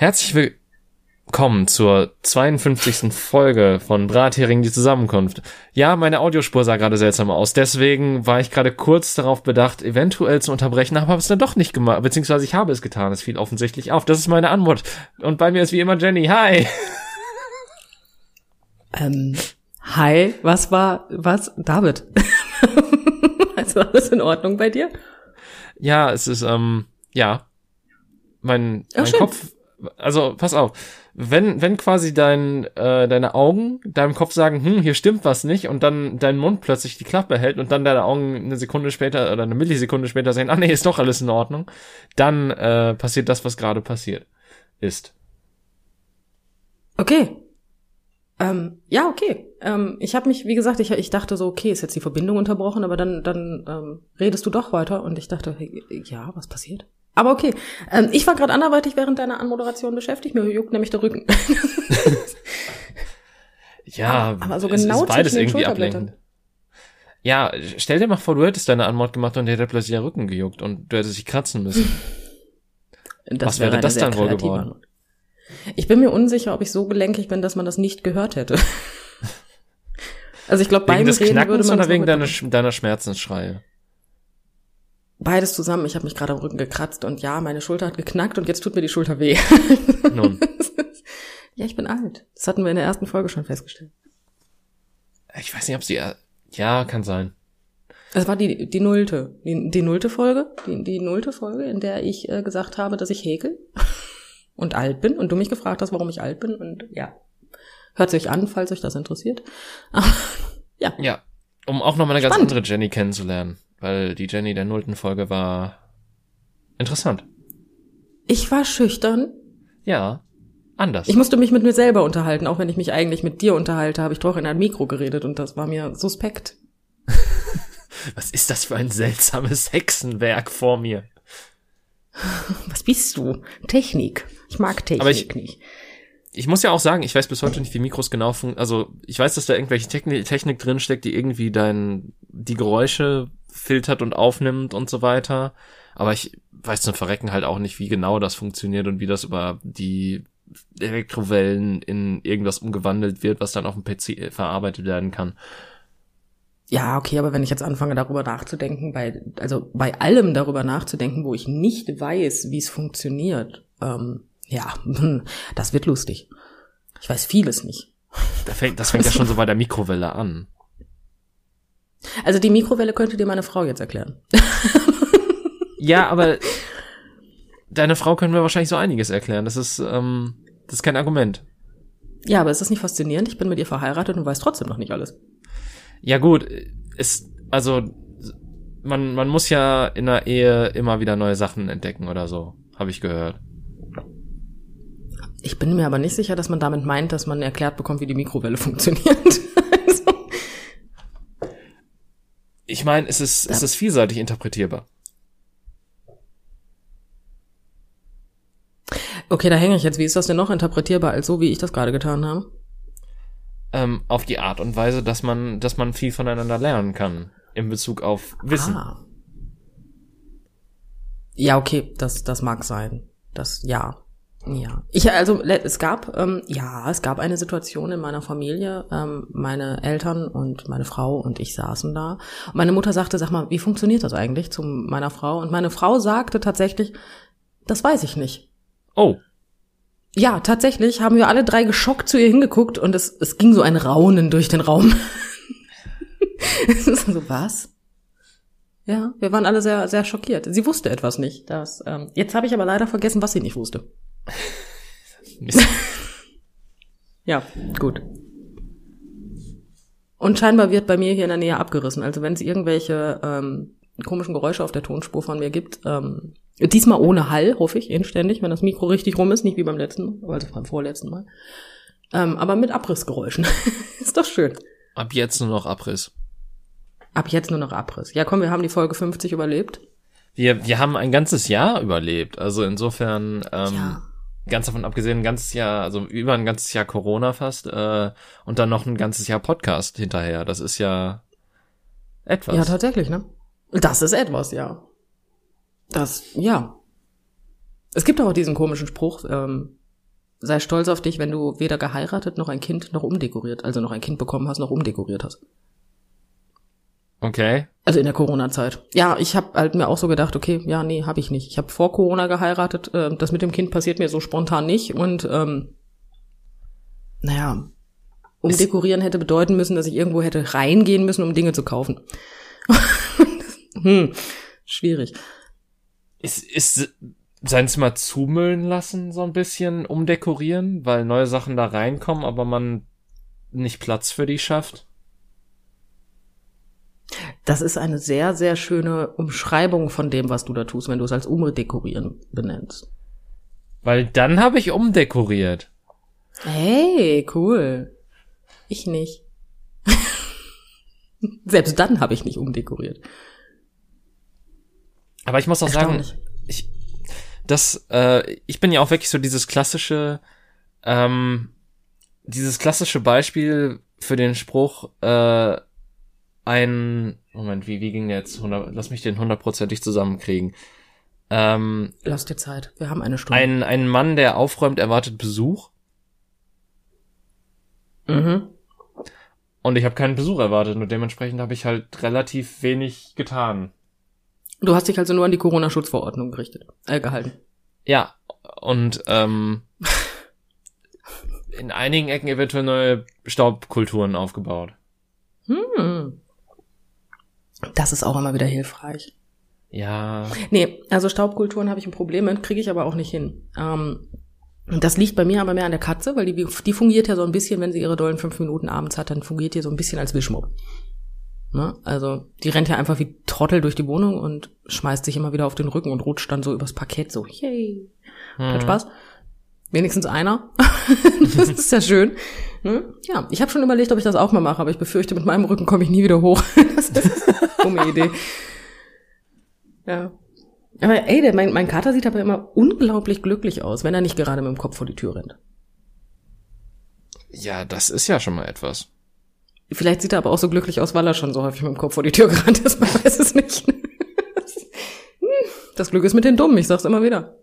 Herzlich willkommen zur 52. Folge von Brathering die Zusammenkunft. Ja, meine Audiospur sah gerade seltsam aus, deswegen war ich gerade kurz darauf bedacht, eventuell zu unterbrechen, aber habe es dann doch nicht gemacht, beziehungsweise ich habe es getan, es fiel offensichtlich auf. Das ist meine Antwort. Und bei mir ist wie immer Jenny. Hi! Ähm, hi, was war, was? David. also alles in Ordnung bei dir? Ja, es ist, ähm, ja. Mein, mein Kopf, also pass auf, wenn, wenn quasi dein, äh, deine Augen deinem Kopf sagen, hm, hier stimmt was nicht, und dann dein Mund plötzlich die Klappe hält und dann deine Augen eine Sekunde später oder eine Millisekunde später sagen, ah nee, ist doch alles in Ordnung, dann äh, passiert das, was gerade passiert ist. Okay, ähm, ja, okay. Ähm, ich habe mich, wie gesagt, ich, ich dachte so, okay, ist jetzt die Verbindung unterbrochen, aber dann, dann ähm, redest du doch weiter und ich dachte, ja, was passiert? Aber okay, ähm, ich war gerade anderweitig während deiner Anmoderation beschäftigt, mir juckt nämlich der Rücken. ja, aber, aber so genau es ist beides irgendwie ablenkend. Ja, stell dir mal vor, du hättest deine Anmod gemacht und dir hätte plötzlich der Rücken gejuckt und du hättest dich kratzen müssen. Was wäre das dann wohl geworden? Antwort. Ich bin mir unsicher, ob ich so gelenkig bin, dass man das nicht gehört hätte. also ich glaube, beim des Reden Knackens würde man oder wegen deiner, deiner Schmerzensschreie? Beides zusammen. Ich habe mich gerade am Rücken gekratzt und ja, meine Schulter hat geknackt und jetzt tut mir die Schulter weh. Nun. ja, ich bin alt. Das hatten wir in der ersten Folge schon festgestellt. Ich weiß nicht, ob sie ja kann sein. Es war die die nullte die, die nullte Folge die, die nullte Folge, in der ich äh, gesagt habe, dass ich häkel und alt bin und du mich gefragt hast, warum ich alt bin und ja, hört sich an, falls euch das interessiert. ja. Ja, um auch noch mal eine Spannend. ganz andere Jenny kennenzulernen, weil die Jenny der nullten Folge war interessant. Ich war schüchtern. Ja, anders. Ich musste mich mit mir selber unterhalten, auch wenn ich mich eigentlich mit dir unterhalte, habe ich doch in ein Mikro geredet und das war mir suspekt. Was ist das für ein seltsames Hexenwerk vor mir? Was bist du? Technik. Ich mag Technik Aber ich, nicht. Ich muss ja auch sagen, ich weiß bis heute nicht, wie Mikros genau funktionieren. Also ich weiß, dass da irgendwelche Technik, Technik drin steckt, die irgendwie dein die Geräusche filtert und aufnimmt und so weiter. Aber ich weiß zum Verrecken halt auch nicht, wie genau das funktioniert und wie das über die Elektrowellen in irgendwas umgewandelt wird, was dann auf dem PC verarbeitet werden kann. Ja, okay, aber wenn ich jetzt anfange, darüber nachzudenken, bei, also bei allem darüber nachzudenken, wo ich nicht weiß, wie es funktioniert, ähm, ja, das wird lustig. Ich weiß vieles nicht. Das fängt, das fängt ja schon so bei der Mikrowelle an. Also die Mikrowelle könnte dir meine Frau jetzt erklären. ja, aber deine Frau können mir wahrscheinlich so einiges erklären. Das ist, ähm, das ist kein Argument. Ja, aber ist das nicht faszinierend? Ich bin mit ihr verheiratet und weiß trotzdem noch nicht alles. Ja gut, ist also man man muss ja in der Ehe immer wieder neue Sachen entdecken oder so, habe ich gehört. Ich bin mir aber nicht sicher, dass man damit meint, dass man erklärt bekommt, wie die Mikrowelle funktioniert. also. Ich meine, es ist ja. es ist vielseitig interpretierbar. Okay, da hänge ich jetzt. Wie ist das denn noch interpretierbar als so, wie ich das gerade getan habe? ähm, auf die Art und Weise, dass man, dass man viel voneinander lernen kann in Bezug auf Wissen. Ah. Ja, okay, das, das mag sein. Das, ja. Ja. Ich, also, es gab, ähm, ja, es gab eine Situation in meiner Familie. Ähm, meine Eltern und meine Frau und ich saßen da. Und meine Mutter sagte, sag mal, wie funktioniert das eigentlich zu meiner Frau? Und meine Frau sagte tatsächlich, das weiß ich nicht. Oh. Ja, tatsächlich haben wir alle drei geschockt zu ihr hingeguckt und es, es ging so ein Raunen durch den Raum. so, was? Ja, wir waren alle sehr, sehr schockiert. Sie wusste etwas nicht. Das, ähm, jetzt habe ich aber leider vergessen, was sie nicht wusste. Ja, gut. Und scheinbar wird bei mir hier in der Nähe abgerissen. Also wenn es irgendwelche ähm, komischen Geräusche auf der Tonspur von mir gibt, ähm, Diesmal ohne Hall, hoffe ich, inständig, wenn das Mikro richtig rum ist, nicht wie beim letzten Mal, also beim vorletzten Mal. Ähm, aber mit Abrissgeräuschen. ist doch schön. Ab jetzt nur noch Abriss. Ab jetzt nur noch Abriss. Ja, komm, wir haben die Folge 50 überlebt. Wir, wir haben ein ganzes Jahr überlebt. Also insofern, ähm, ja. Ganz davon abgesehen, ein ganzes Jahr, also über ein ganzes Jahr Corona fast, äh, und dann noch ein ganzes Jahr Podcast hinterher. Das ist ja etwas. Ja, tatsächlich, ne? Das ist etwas, ja. Das, ja. Es gibt auch diesen komischen Spruch, ähm, sei stolz auf dich, wenn du weder geheiratet noch ein Kind noch umdekoriert, also noch ein Kind bekommen hast, noch umdekoriert hast. Okay. Also in der Corona-Zeit. Ja, ich habe halt mir auch so gedacht, okay, ja, nee, habe ich nicht. Ich habe vor Corona geheiratet. Äh, das mit dem Kind passiert mir so spontan nicht. Und ähm, naja, umdekorieren hätte bedeuten müssen, dass ich irgendwo hätte reingehen müssen, um Dinge zu kaufen. hm, schwierig. Ist, ist sein Zimmer zumüllen lassen, so ein bisschen umdekorieren, weil neue Sachen da reinkommen, aber man nicht Platz für die schafft? Das ist eine sehr, sehr schöne Umschreibung von dem, was du da tust, wenn du es als umdekorieren benennst. Weil dann habe ich umdekoriert. Hey, cool. Ich nicht. Selbst dann habe ich nicht umdekoriert. Aber ich muss auch sagen, ich, das, äh, ich bin ja auch wirklich so dieses klassische, ähm, dieses klassische Beispiel für den Spruch, äh, ein, Moment, wie, wie ging der jetzt? 100, lass mich den hundertprozentig zusammenkriegen. Ähm, Lass dir Zeit. Wir haben eine Stunde. Ein, ein Mann, der aufräumt, erwartet Besuch. Mhm. Und ich habe keinen Besuch erwartet und dementsprechend habe ich halt relativ wenig getan. Du hast dich also nur an die Corona-Schutzverordnung gerichtet, äh, gehalten. Ja, und ähm, in einigen Ecken eventuell neue Staubkulturen aufgebaut. Hm. Das ist auch immer wieder hilfreich. Ja. Nee, also Staubkulturen habe ich ein Problem mit, kriege ich aber auch nicht hin. Ähm, das liegt bei mir aber mehr an der Katze, weil die, die fungiert ja so ein bisschen, wenn sie ihre dollen fünf Minuten abends hat, dann fungiert die so ein bisschen als Wischmob. Ne? Also die rennt ja einfach wie Trottel durch die Wohnung und schmeißt sich immer wieder auf den Rücken und rutscht dann so übers Parkett so, yay. Hm. Hat Spaß. Wenigstens einer. das ist ja schön. Ne? Ja, ich habe schon überlegt, ob ich das auch mal mache, aber ich befürchte, mit meinem Rücken komme ich nie wieder hoch. das ist eine dumme Idee. Ja. Aber ey, der, mein, mein Kater sieht aber immer unglaublich glücklich aus, wenn er nicht gerade mit dem Kopf vor die Tür rennt. Ja, das ist ja schon mal etwas. Vielleicht sieht er aber auch so glücklich aus, weil er schon so häufig mit dem Kopf vor die Tür gerannt ist. Man weiß es nicht. Das Glück ist mit den Dummen, ich sag's immer wieder.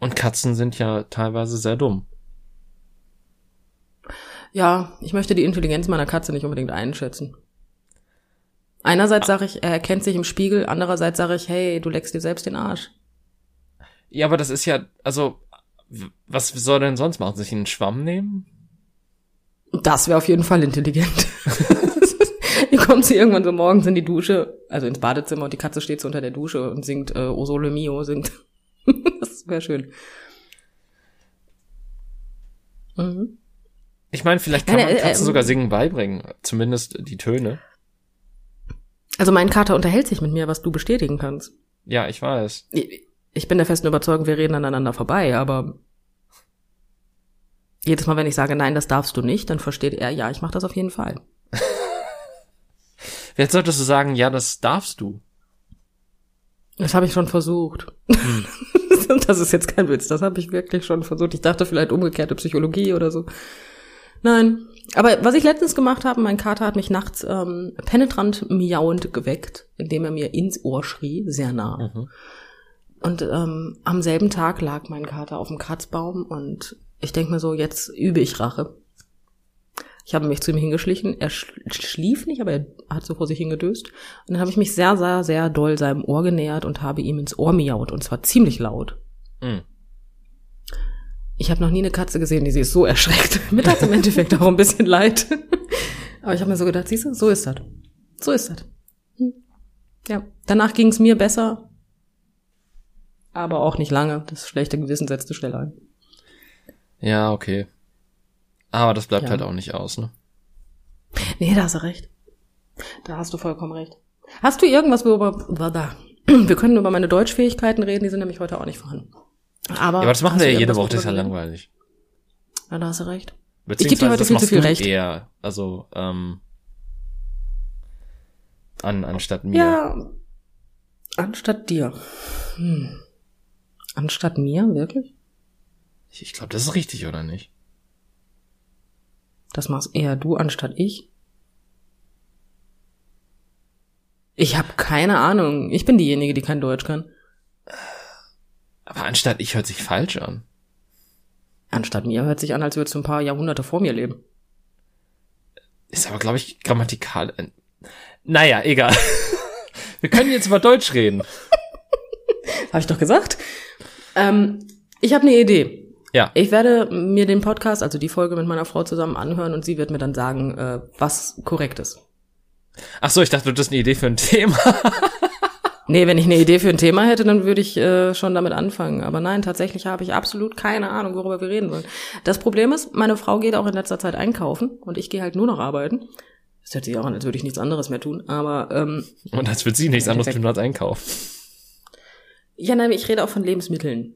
Und Katzen sind ja teilweise sehr dumm. Ja, ich möchte die Intelligenz meiner Katze nicht unbedingt einschätzen. Einerseits sage ich, er erkennt sich im Spiegel, andererseits sage ich, hey, du leckst dir selbst den Arsch. Ja, aber das ist ja, also, was soll er denn sonst machen? Sich einen Schwamm nehmen? Das wäre auf jeden Fall intelligent. Hier kommt sie irgendwann so morgens in die Dusche, also ins Badezimmer und die Katze steht so unter der Dusche und singt äh, O Sole Mio, singt. das wäre schön. Mhm. Ich meine, vielleicht kann man äh, Katzen äh, sogar singen beibringen, zumindest die Töne. Also mein Kater unterhält sich mit mir, was du bestätigen kannst. Ja, ich weiß. Ich bin der festen Überzeugung, wir reden aneinander vorbei, aber jedes Mal, wenn ich sage, nein, das darfst du nicht, dann versteht er, ja, ich mache das auf jeden Fall. Jetzt solltest du sagen, ja, das darfst du. Das habe ich schon versucht. Hm. das ist jetzt kein Witz, das habe ich wirklich schon versucht. Ich dachte vielleicht umgekehrte Psychologie oder so. Nein. Aber was ich letztens gemacht habe, mein Kater hat mich nachts ähm, penetrant miauend geweckt, indem er mir ins Ohr schrie, sehr nah. Mhm. Und ähm, am selben Tag lag mein Kater auf dem Kratzbaum und ich denke mir so, jetzt übe ich Rache. Ich habe mich zu ihm hingeschlichen. Er schlief nicht, aber er hat so vor sich hingedöst. Und dann habe ich mich sehr, sehr, sehr doll seinem Ohr genähert und habe ihm ins Ohr miaut. Und zwar ziemlich laut. Mhm. Ich habe noch nie eine Katze gesehen, die sie ist so erschreckt. Mir tat im Endeffekt auch ein bisschen leid. aber ich habe mir so gedacht, siehst du, so ist das. So ist das. Hm. Ja, danach ging es mir besser. Aber auch nicht lange. Das schlechte Gewissen setzte schnell ein. Ja, okay. Aber das bleibt ja. halt auch nicht aus, ne? Nee, da hast du recht. Da hast du vollkommen recht. Hast du irgendwas, worüber? Wir können über meine Deutschfähigkeiten reden, die sind nämlich heute auch nicht vorhanden. Aber, ja, aber das machen wir ja jede Woche, das ist ja langweilig. Ja, da hast du recht. Ich gebe dir heute viel zu viel Recht. Eher, also, ähm, an, anstatt mir. Ja, anstatt dir. Hm. Anstatt mir, wirklich? Ich, ich glaube, das ist richtig, oder nicht? Das machst eher du anstatt ich. Ich habe keine Ahnung. Ich bin diejenige, die kein Deutsch kann. Aber anstatt ich hört sich falsch an. Anstatt mir hört sich an, als würdest du ein paar Jahrhunderte vor mir leben. Ist aber, glaube ich, grammatikal. Äh, naja, egal. Wir können jetzt über Deutsch reden. Habe ich doch gesagt. Ähm, ich habe eine Idee. Ja. Ich werde mir den Podcast, also die Folge mit meiner Frau zusammen anhören und sie wird mir dann sagen, äh, was korrekt ist. Ach so, ich dachte, du hast eine Idee für ein Thema. Nee, wenn ich eine Idee für ein Thema hätte, dann würde ich äh, schon damit anfangen. Aber nein, tatsächlich habe ich absolut keine Ahnung, worüber wir reden sollen. Das Problem ist, meine Frau geht auch in letzter Zeit einkaufen und ich gehe halt nur noch arbeiten. Das hört sich auch an, als würde ich nichts anderes mehr tun. Aber ähm, und als würde sie nichts anderes tun als einkaufen. Ja, nein, ich rede auch von Lebensmitteln.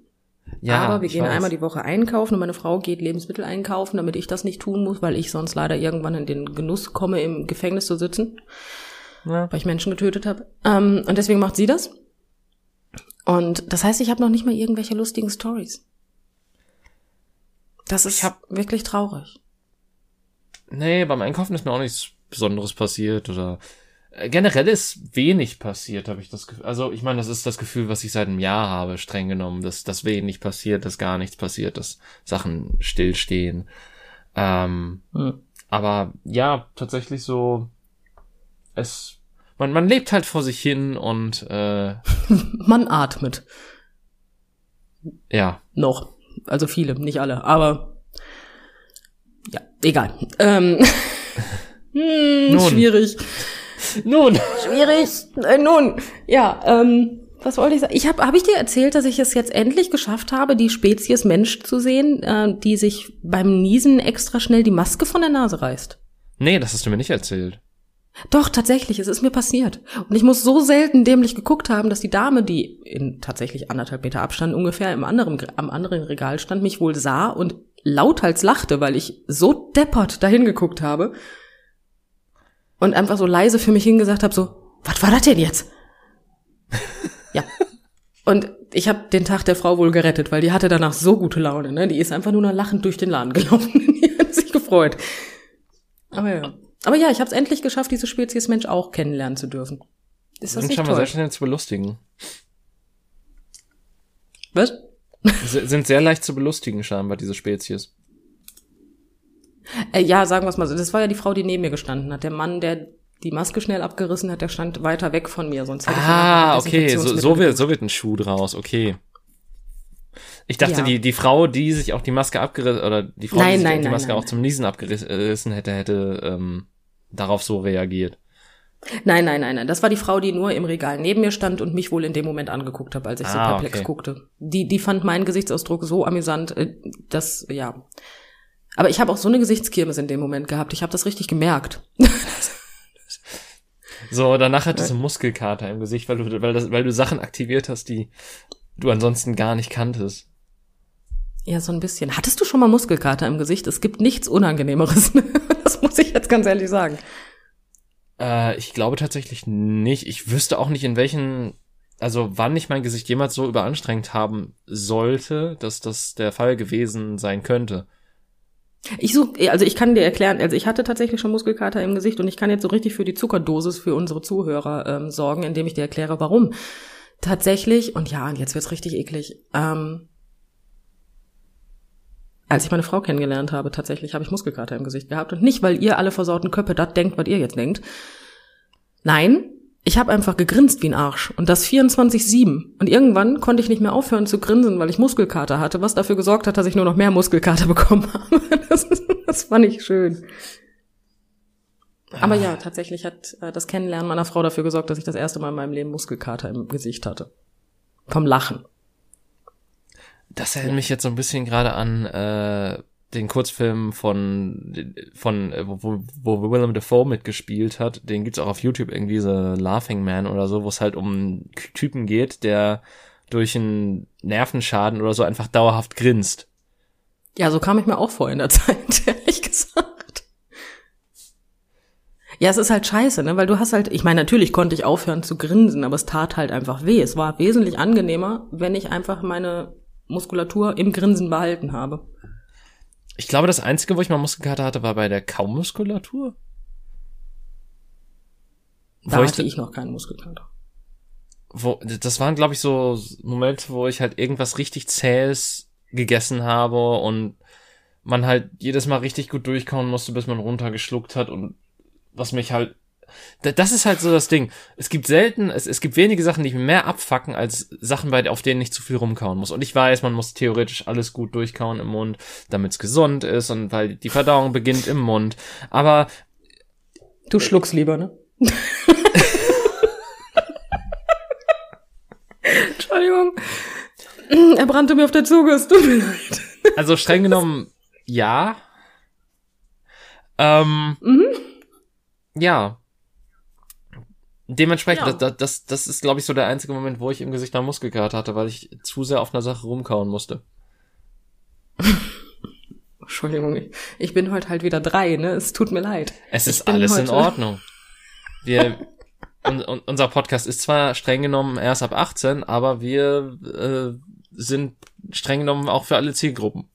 Ja, aber wir gehen weiß. einmal die Woche einkaufen und meine Frau geht Lebensmittel einkaufen, damit ich das nicht tun muss, weil ich sonst leider irgendwann in den Genuss komme, im Gefängnis zu sitzen, ja. weil ich Menschen getötet habe. Ähm, und deswegen macht sie das. Und das heißt, ich habe noch nicht mal irgendwelche lustigen Stories. Das ist hab, wirklich traurig. Nee, beim Einkaufen ist mir auch nichts Besonderes passiert oder äh, generell ist wenig passiert, habe ich das Gefühl. Also ich meine, das ist das Gefühl, was ich seit einem Jahr habe, streng genommen, dass, dass wenig passiert, dass gar nichts passiert, dass Sachen stillstehen. Ähm, hm. Aber ja, tatsächlich so, es, man, man lebt halt vor sich hin und äh, man atmet. Ja. Noch. Also viele, nicht alle, aber ja, egal. Ähm, hm, schwierig. Nun. Schwierig. Äh, nun, ja, ähm, was wollte ich sagen? Ich habe hab ich dir erzählt, dass ich es jetzt endlich geschafft habe, die Spezies Mensch zu sehen, äh, die sich beim Niesen extra schnell die Maske von der Nase reißt. Nee, das hast du mir nicht erzählt. Doch, tatsächlich, es ist mir passiert. Und ich muss so selten dämlich geguckt haben, dass die Dame, die in tatsächlich anderthalb Meter Abstand ungefähr im anderen, am anderen Regal stand, mich wohl sah und lauthals lachte, weil ich so deppert dahin geguckt habe und einfach so leise für mich hingesagt habe, so, was war das denn jetzt? ja. Und ich habe den Tag der Frau wohl gerettet, weil die hatte danach so gute Laune, ne? Die ist einfach nur noch lachend durch den Laden gelaufen. die hat sich gefreut. Aber ja. Aber ja, ich habe es endlich geschafft, diese Spezies Mensch auch kennenlernen zu dürfen. Ist das Sind nicht scheinbar toll? sehr schnell zu belustigen. Was? sind sehr leicht zu belustigen scheinbar, diese Spezies. Äh, ja, sagen wir es mal so. Das war ja die Frau, die neben mir gestanden hat. Der Mann, der die Maske schnell abgerissen hat, der stand weiter weg von mir. Sonst hätte ah, ich okay, so, so, wird, so wird ein Schuh draus, okay. Ich dachte, ja. die, die Frau, die sich auch die Maske abgerissen, oder die Frau, nein, die sich nein, die Maske nein, auch zum Niesen abgerissen hätte, hätte ähm, darauf so reagiert. Nein, nein, nein, nein. Das war die Frau, die nur im Regal neben mir stand und mich wohl in dem Moment angeguckt hat, als ich ah, so perplex okay. guckte. Die, die fand meinen Gesichtsausdruck so amüsant, äh, dass, ja. Aber ich habe auch so eine Gesichtskirmes in dem Moment gehabt. Ich habe das richtig gemerkt. so, danach hattest du Muskelkater im Gesicht, weil du, weil, das, weil du Sachen aktiviert hast, die du ansonsten gar nicht kanntest. Ja, so ein bisschen. Hattest du schon mal Muskelkater im Gesicht? Es gibt nichts Unangenehmeres. das muss ich jetzt ganz ehrlich sagen. Äh, ich glaube tatsächlich nicht. Ich wüsste auch nicht, in welchen, also wann ich mein Gesicht jemals so überanstrengt haben sollte, dass das der Fall gewesen sein könnte. Ich suche, also ich kann dir erklären, also ich hatte tatsächlich schon Muskelkater im Gesicht und ich kann jetzt so richtig für die Zuckerdosis für unsere Zuhörer ähm, sorgen, indem ich dir erkläre, warum. Tatsächlich, und ja, und jetzt wird's richtig eklig, ähm, als ich meine Frau kennengelernt habe, tatsächlich habe ich Muskelkater im Gesicht gehabt. Und nicht, weil ihr alle versauten Köpfe das denkt, was ihr jetzt denkt. Nein, ich habe einfach gegrinst wie ein Arsch und das 24-7. Und irgendwann konnte ich nicht mehr aufhören zu grinsen, weil ich Muskelkater hatte, was dafür gesorgt hat, dass ich nur noch mehr Muskelkater bekommen habe. Das, das fand ich schön. Aber ja, tatsächlich hat äh, das Kennenlernen meiner Frau dafür gesorgt, dass ich das erste Mal in meinem Leben Muskelkater im Gesicht hatte. Vom Lachen. Das erinnert mich jetzt so ein bisschen gerade an äh, den Kurzfilm von, von wo, wo Willem Dafoe mitgespielt hat, den gibt's auch auf YouTube irgendwie, so Laughing Man oder so, wo es halt um einen Typen geht, der durch einen Nervenschaden oder so einfach dauerhaft grinst. Ja, so kam ich mir auch vor in der Zeit, ehrlich gesagt. Ja, es ist halt scheiße, ne, weil du hast halt, ich meine, natürlich konnte ich aufhören zu grinsen, aber es tat halt einfach weh. Es war wesentlich angenehmer, wenn ich einfach meine Muskulatur im Grinsen behalten habe. Ich glaube, das Einzige, wo ich mal Muskelkater hatte, war bei der Kaumuskulatur. Da wo hatte ich, ich noch keinen Muskelkater. Wo, das waren, glaube ich, so Momente, wo ich halt irgendwas richtig Zähes gegessen habe und man halt jedes Mal richtig gut durchkauen musste, bis man runtergeschluckt hat und was mich halt das ist halt so das Ding. Es gibt selten, es, es gibt wenige Sachen, die mich mehr abfacken, als Sachen, bei, auf denen ich zu viel rumkauen muss. Und ich weiß, man muss theoretisch alles gut durchkauen im Mund, damit es gesund ist und weil die Verdauung beginnt im Mund. Aber du schluckst lieber, ne? Entschuldigung. Er brannte mir auf der Zunge, es tut mir leid. Also streng genommen, ja. Ähm, mhm. Ja. Dementsprechend, ja. das, das, das ist, glaube ich, so der einzige Moment, wo ich im Gesicht nach Muskelkater hatte, weil ich zu sehr auf einer Sache rumkauen musste. Entschuldigung, ich bin heute halt wieder drei, ne? Es tut mir leid. Es ist alles in Ordnung. Wir, und, und, unser Podcast ist zwar streng genommen erst ab 18, aber wir äh, sind streng genommen auch für alle Zielgruppen.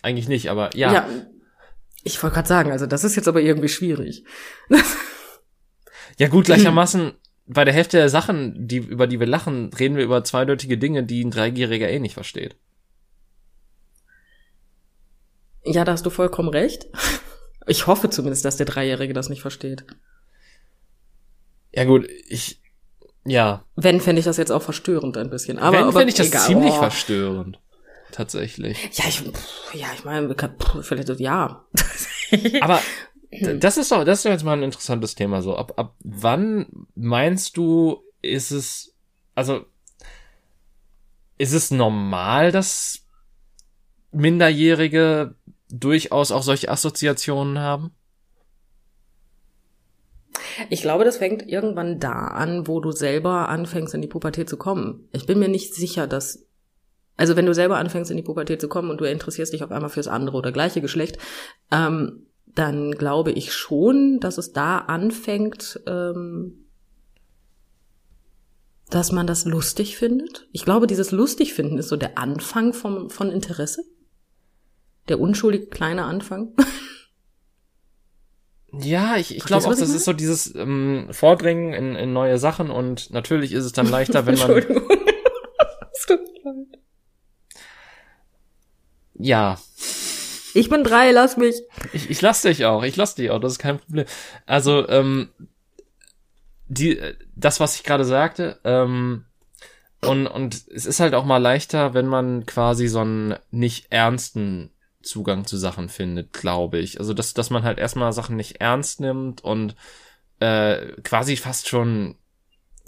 Eigentlich nicht, aber ja. Ja, ich wollte gerade sagen, also das ist jetzt aber irgendwie schwierig. ja gut, gleichermaßen bei der Hälfte der Sachen, die, über die wir lachen, reden wir über zweideutige Dinge, die ein Dreijähriger eh nicht versteht. Ja, da hast du vollkommen recht. Ich hoffe zumindest, dass der Dreijährige das nicht versteht. Ja gut, ich, ja. Wenn, fände ich das jetzt auch verstörend ein bisschen. Aber, Wenn, fände ich das egal. ziemlich oh. verstörend. Tatsächlich. Ja, ich, ja, ich meine, vielleicht, ja. aber das ist doch, das ist doch jetzt mal ein interessantes Thema so. Ab, ab wann meinst du, ist es, also, ist es normal, dass Minderjährige durchaus auch solche Assoziationen haben? Ich glaube, das fängt irgendwann da an, wo du selber anfängst, in die Pubertät zu kommen. Ich bin mir nicht sicher, dass also wenn du selber anfängst, in die Pubertät zu kommen und du interessierst dich auf einmal fürs andere oder gleiche Geschlecht, ähm, dann glaube ich schon, dass es da anfängt, ähm, dass man das lustig findet. Ich glaube, dieses lustig finden ist so der Anfang vom, von Interesse. Der unschuldige kleine Anfang. Ja, ich, ich glaube auch, das ist so dieses ähm, Vordringen in, in neue Sachen und natürlich ist es dann leichter, wenn man. Entschuldigung. Ja. Ich bin drei, lass mich. Ich, ich lass dich auch, ich lass dich auch, das ist kein Problem. Also, ähm, die, das, was ich gerade sagte, ähm, und, und es ist halt auch mal leichter, wenn man quasi so einen nicht ernsten Zugang zu Sachen findet, glaube ich. Also, dass, dass man halt erstmal Sachen nicht ernst nimmt und äh, quasi fast schon,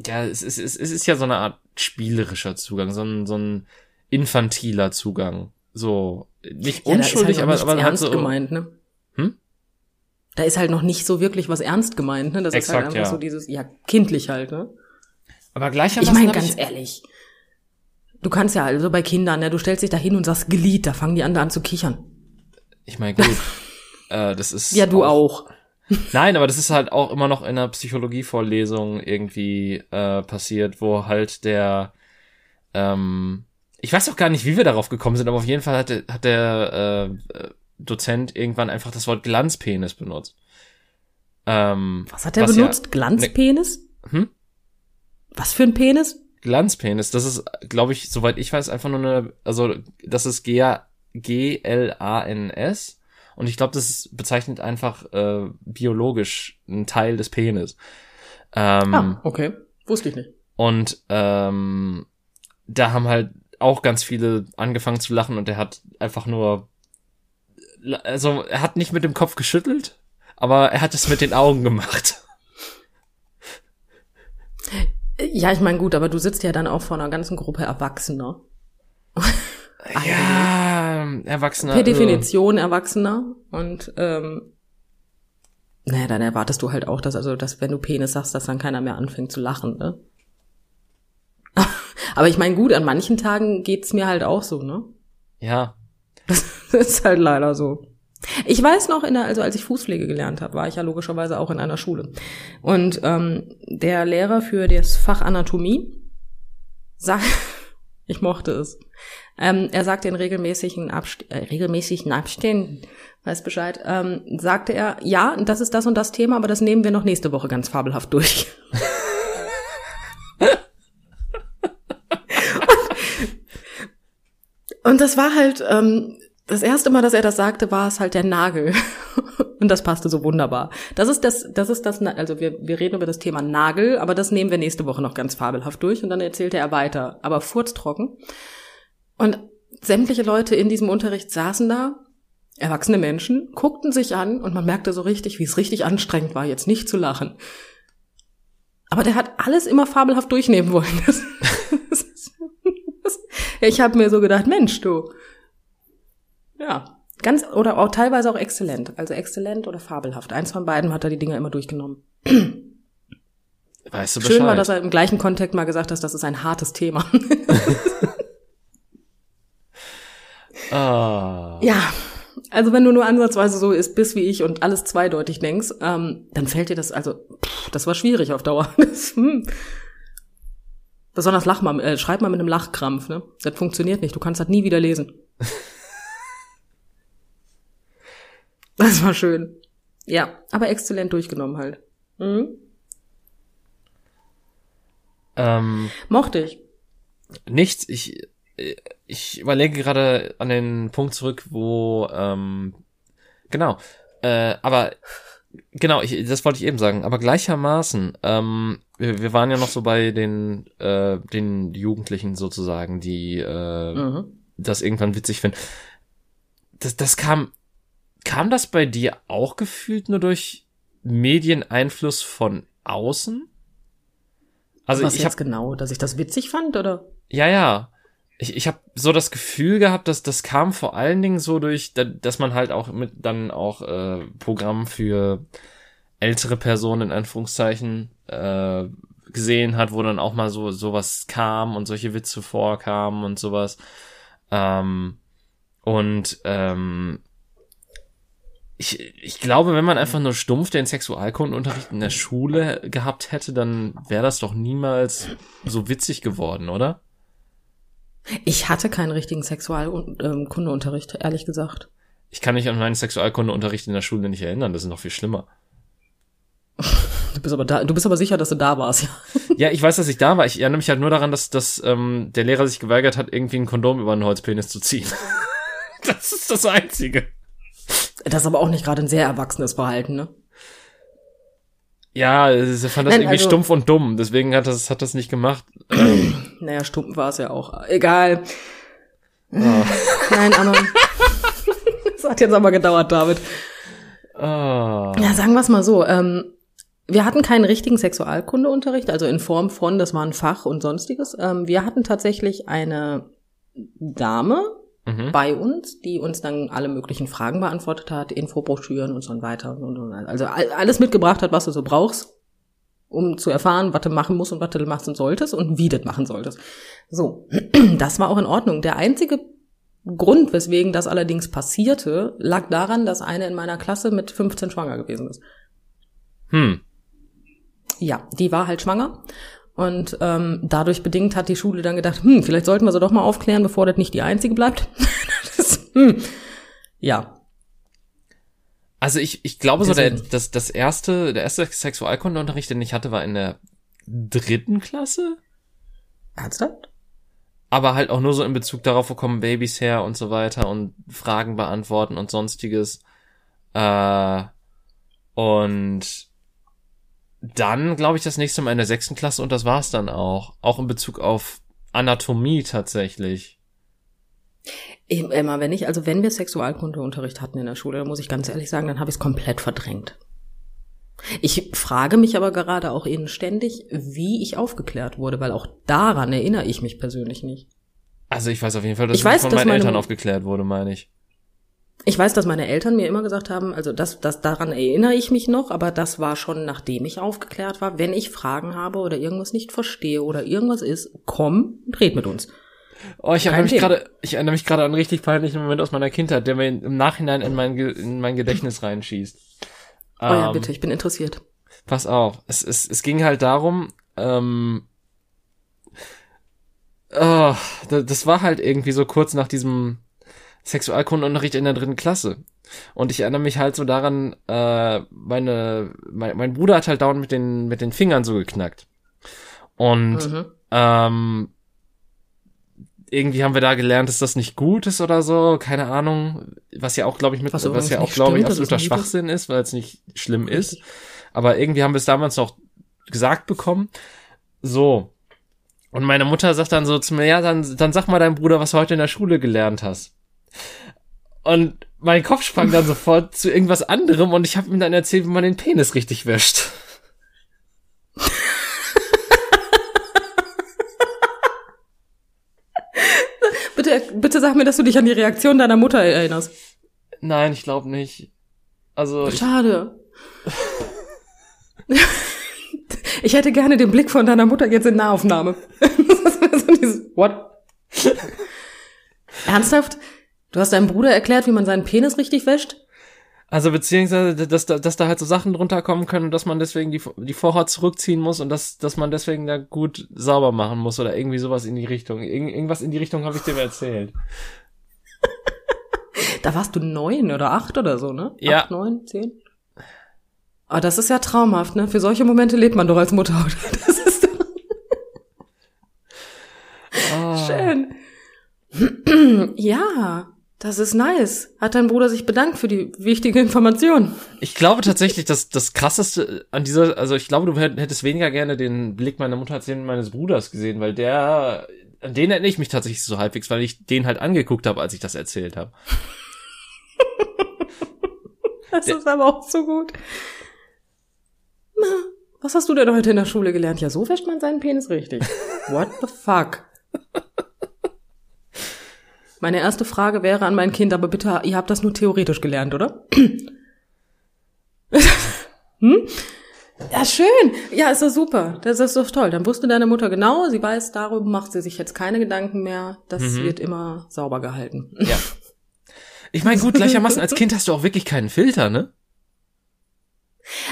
ja, es ist, es ist ja so eine Art spielerischer Zugang, so ein, so ein infantiler Zugang. So, nicht ja, unschuldig, halt aber, aber ernst halt so, gemeint, ne? Hm? Da ist halt noch nicht so wirklich was ernst gemeint, ne? Das Exakt, ist halt einfach ja. so dieses, ja, kindlich halt, ne? Aber gleichermaßen. Ich meine, ganz ich ehrlich. Du kannst ja also bei Kindern, ne, du stellst dich da hin und sagst Glied, da fangen die anderen an zu kichern. Ich meine, gut. äh, das ist. Ja, du auch. auch. Nein, aber das ist halt auch immer noch in einer Psychologievorlesung irgendwie äh, passiert, wo halt der ähm, ich weiß auch gar nicht, wie wir darauf gekommen sind, aber auf jeden Fall hat, der, hat der äh, Dozent irgendwann einfach das Wort Glanzpenis benutzt. Ähm, was hat er benutzt? Ja, Glanzpenis? Ne, hm? Was für ein Penis? Glanzpenis, das ist, glaube ich, soweit ich weiß, einfach nur eine, also das ist G-L-A-N-S und ich glaube, das bezeichnet einfach äh, biologisch einen Teil des Penis. Ähm, ah, okay. Wusste ich nicht. Und ähm, da haben halt auch ganz viele angefangen zu lachen und er hat einfach nur, also er hat nicht mit dem Kopf geschüttelt, aber er hat es mit den Augen gemacht. Ja, ich meine gut, aber du sitzt ja dann auch vor einer ganzen Gruppe Erwachsener. ja, Erwachsener. Per Definition Erwachsener und ähm, naja, dann erwartest du halt auch, dass also, dass wenn du Penis sagst, dass dann keiner mehr anfängt zu lachen, ne? Aber ich meine, gut, an manchen Tagen geht's mir halt auch so, ne? Ja. Das ist halt leider so. Ich weiß noch, in der, also als ich Fußpflege gelernt habe, war ich ja logischerweise auch in einer Schule. Und ähm, der Lehrer für das Fach Anatomie sagt, ich mochte es. Ähm, er sagte in regelmäßigen, Abst äh, regelmäßigen Abständen, weiß Bescheid, ähm, sagte er, ja, das ist das und das Thema, aber das nehmen wir noch nächste Woche ganz fabelhaft durch. Und das war halt, ähm, das erste Mal, dass er das sagte, war es halt der Nagel. Und das passte so wunderbar. Das ist das, das ist das, also wir, wir reden über das Thema Nagel, aber das nehmen wir nächste Woche noch ganz fabelhaft durch und dann erzählte er weiter, aber furztrocken. Und sämtliche Leute in diesem Unterricht saßen da, erwachsene Menschen, guckten sich an und man merkte so richtig, wie es richtig anstrengend war, jetzt nicht zu lachen. Aber der hat alles immer fabelhaft durchnehmen wollen. Ich habe mir so gedacht, Mensch, du. Ja, Ganz oder auch teilweise auch exzellent. Also exzellent oder fabelhaft. Eins von beiden hat er die Dinger immer durchgenommen. Weißt du Schön war, dass er im gleichen Kontext mal gesagt hat, das ist ein hartes Thema. ah. Ja, also wenn du nur ansatzweise so ist, bist wie ich und alles zweideutig denkst, ähm, dann fällt dir das, also pff, das war schwierig auf Dauer. Das, hm. Besonders lach mal, äh, schreib mal mit einem Lachkrampf, ne? Das funktioniert nicht, du kannst das nie wieder lesen. Das war schön. Ja, aber exzellent durchgenommen halt. Mhm. Ähm, Mochte ich. Nichts. Ich, ich überlege gerade an den Punkt zurück, wo, ähm, genau. Äh, aber genau, ich, das wollte ich eben sagen. Aber gleichermaßen, ähm, wir, wir waren ja noch so bei den, äh, den Jugendlichen sozusagen, die äh, mhm. das irgendwann witzig finden. Das, das kam kam das bei dir auch gefühlt nur durch Medieneinfluss von außen? Also Was ich jetzt hab, genau, dass ich das witzig fand, oder? Ja, ja. Ich, ich habe so das Gefühl gehabt, dass das kam vor allen Dingen so durch, dass man halt auch mit dann auch äh, Programm für ältere Personen in Anführungszeichen äh, gesehen hat, wo dann auch mal so sowas kam und solche Witze vorkamen und sowas. Ähm, und ähm, ich, ich glaube, wenn man einfach nur stumpf den Sexualkundenunterricht in der Schule gehabt hätte, dann wäre das doch niemals so witzig geworden, oder? Ich hatte keinen richtigen Sexualkundeunterricht, ehrlich gesagt. Ich kann mich an meinen Sexualkundeunterricht in der Schule nicht erinnern, das ist noch viel schlimmer. Du bist aber da, du bist aber sicher, dass du da warst, ja. Ja, ich weiß, dass ich da war. Ich erinnere mich halt nur daran, dass, dass ähm, der Lehrer sich geweigert hat, irgendwie ein Kondom über einen Holzpenis zu ziehen. das ist das Einzige. Das ist aber auch nicht gerade ein sehr erwachsenes Verhalten, ne? Ja, sie fand das Nein, irgendwie also, stumpf und dumm, deswegen hat das, hat das nicht gemacht. Ähm. naja, stumpf war es ja auch. Egal. Oh. Nein, aber. das hat jetzt aber gedauert, David. Oh. Ja, sagen wir es mal so. Ähm, wir hatten keinen richtigen Sexualkundeunterricht, also in Form von, das war ein Fach und sonstiges. Ähm, wir hatten tatsächlich eine Dame, mhm. bei uns, die uns dann alle möglichen Fragen beantwortet hat, Infobroschüren und so weiter. Also alles mitgebracht hat, was du so brauchst, um zu erfahren, was du machen musst und was du machen solltest und wie du das machen solltest. So, das war auch in Ordnung. Der einzige Grund, weswegen das allerdings passierte, lag daran, dass eine in meiner Klasse mit 15 schwanger gewesen ist. Hm. Ja, die war halt schwanger und ähm, dadurch bedingt hat die Schule dann gedacht, hm, vielleicht sollten wir sie doch mal aufklären, bevor das nicht die einzige bleibt. das, hm, ja. Also ich, ich glaube so, der, das, das erste, der erste Sexualkundeunterricht, den ich hatte, war in der dritten Klasse. Ernsthaft? Aber halt auch nur so in Bezug darauf, wo kommen Babys her und so weiter und Fragen beantworten und sonstiges. Äh, und dann, glaube ich, das nächste Mal in der sechsten Klasse und das war's dann auch. Auch in Bezug auf Anatomie tatsächlich. Immer, wenn ich, also wenn wir Sexualkundeunterricht hatten in der Schule, dann muss ich ganz ehrlich sagen, dann habe ich es komplett verdrängt. Ich frage mich aber gerade auch Ihnen ständig, wie ich aufgeklärt wurde, weil auch daran erinnere ich mich persönlich nicht. Also ich weiß auf jeden Fall, dass ich, ich weiß, von meinen Eltern aufgeklärt wurde, meine ich. Ich weiß, dass meine Eltern mir immer gesagt haben, also das, das daran erinnere ich mich noch, aber das war schon nachdem ich aufgeklärt war. Wenn ich Fragen habe oder irgendwas nicht verstehe oder irgendwas ist, komm, red mit uns. Oh, ich erinnere mich gerade, ich erinnere mich gerade an einen richtig peinlichen Moment aus meiner Kindheit, der mir im Nachhinein in mein, in mein Gedächtnis reinschießt. Oh ja, ähm, bitte, ich bin interessiert. Pass auf, es, es, es ging halt darum, ähm, oh, das war halt irgendwie so kurz nach diesem Sexualkundenunterricht in der dritten Klasse. Und ich erinnere mich halt so daran, äh, meine, mein, mein Bruder hat halt dauernd mit den, mit den Fingern so geknackt. Und mhm. ähm, irgendwie haben wir da gelernt, dass das nicht gut ist oder so, keine Ahnung, was ja auch, glaube ich, mit, was, was ja auch, glaube ich, absoluter Schwachsinn ist, weil es nicht schlimm ist. Aber irgendwie haben wir es damals noch gesagt bekommen. So. Und meine Mutter sagt dann so zu mir, ja, dann, dann sag mal deinem Bruder, was du heute in der Schule gelernt hast. Und mein Kopf sprang dann sofort zu irgendwas anderem und ich habe ihm dann erzählt, wie man den Penis richtig wäscht. Bitte, sag mir, dass du dich an die Reaktion deiner Mutter erinnerst. Nein, ich glaube nicht. Also. Schade. ich hätte gerne den Blick von deiner Mutter jetzt in Nahaufnahme. so dieses, what? Ernsthaft? Du hast deinem Bruder erklärt, wie man seinen Penis richtig wäscht? Also beziehungsweise, dass da, dass da halt so Sachen drunter kommen können und dass man deswegen die, die Vorhaut zurückziehen muss und dass, dass man deswegen da gut sauber machen muss oder irgendwie sowas in die Richtung. Irgend, irgendwas in die Richtung habe ich dir erzählt. da warst du neun oder acht oder so, ne? Ja. Acht, neun, zehn? Ah, das ist ja traumhaft, ne? Für solche Momente lebt man doch als Mutter. Das ist doch oh. Schön. ja, das ist nice. Hat dein Bruder sich bedankt für die wichtige Information? Ich glaube tatsächlich, dass das krasseste an dieser, also ich glaube, du hättest weniger gerne den Blick meiner Mutter als den meines Bruders gesehen, weil der, an den erinnere ich mich tatsächlich so halbwegs, weil ich den halt angeguckt habe, als ich das erzählt habe. das der, ist aber auch so gut. Na, was hast du denn heute in der Schule gelernt? Ja, so wäscht man seinen Penis richtig. What the fuck? Meine erste Frage wäre an mein Kind, aber bitte, ihr habt das nur theoretisch gelernt, oder? hm? Ja, schön. Ja, ist doch super. Das ist doch toll. Dann wusste deine Mutter genau, sie weiß, darüber macht sie sich jetzt keine Gedanken mehr. Das mhm. wird immer sauber gehalten. Ja. Ich meine, gut, gleichermaßen als Kind hast du auch wirklich keinen Filter, ne?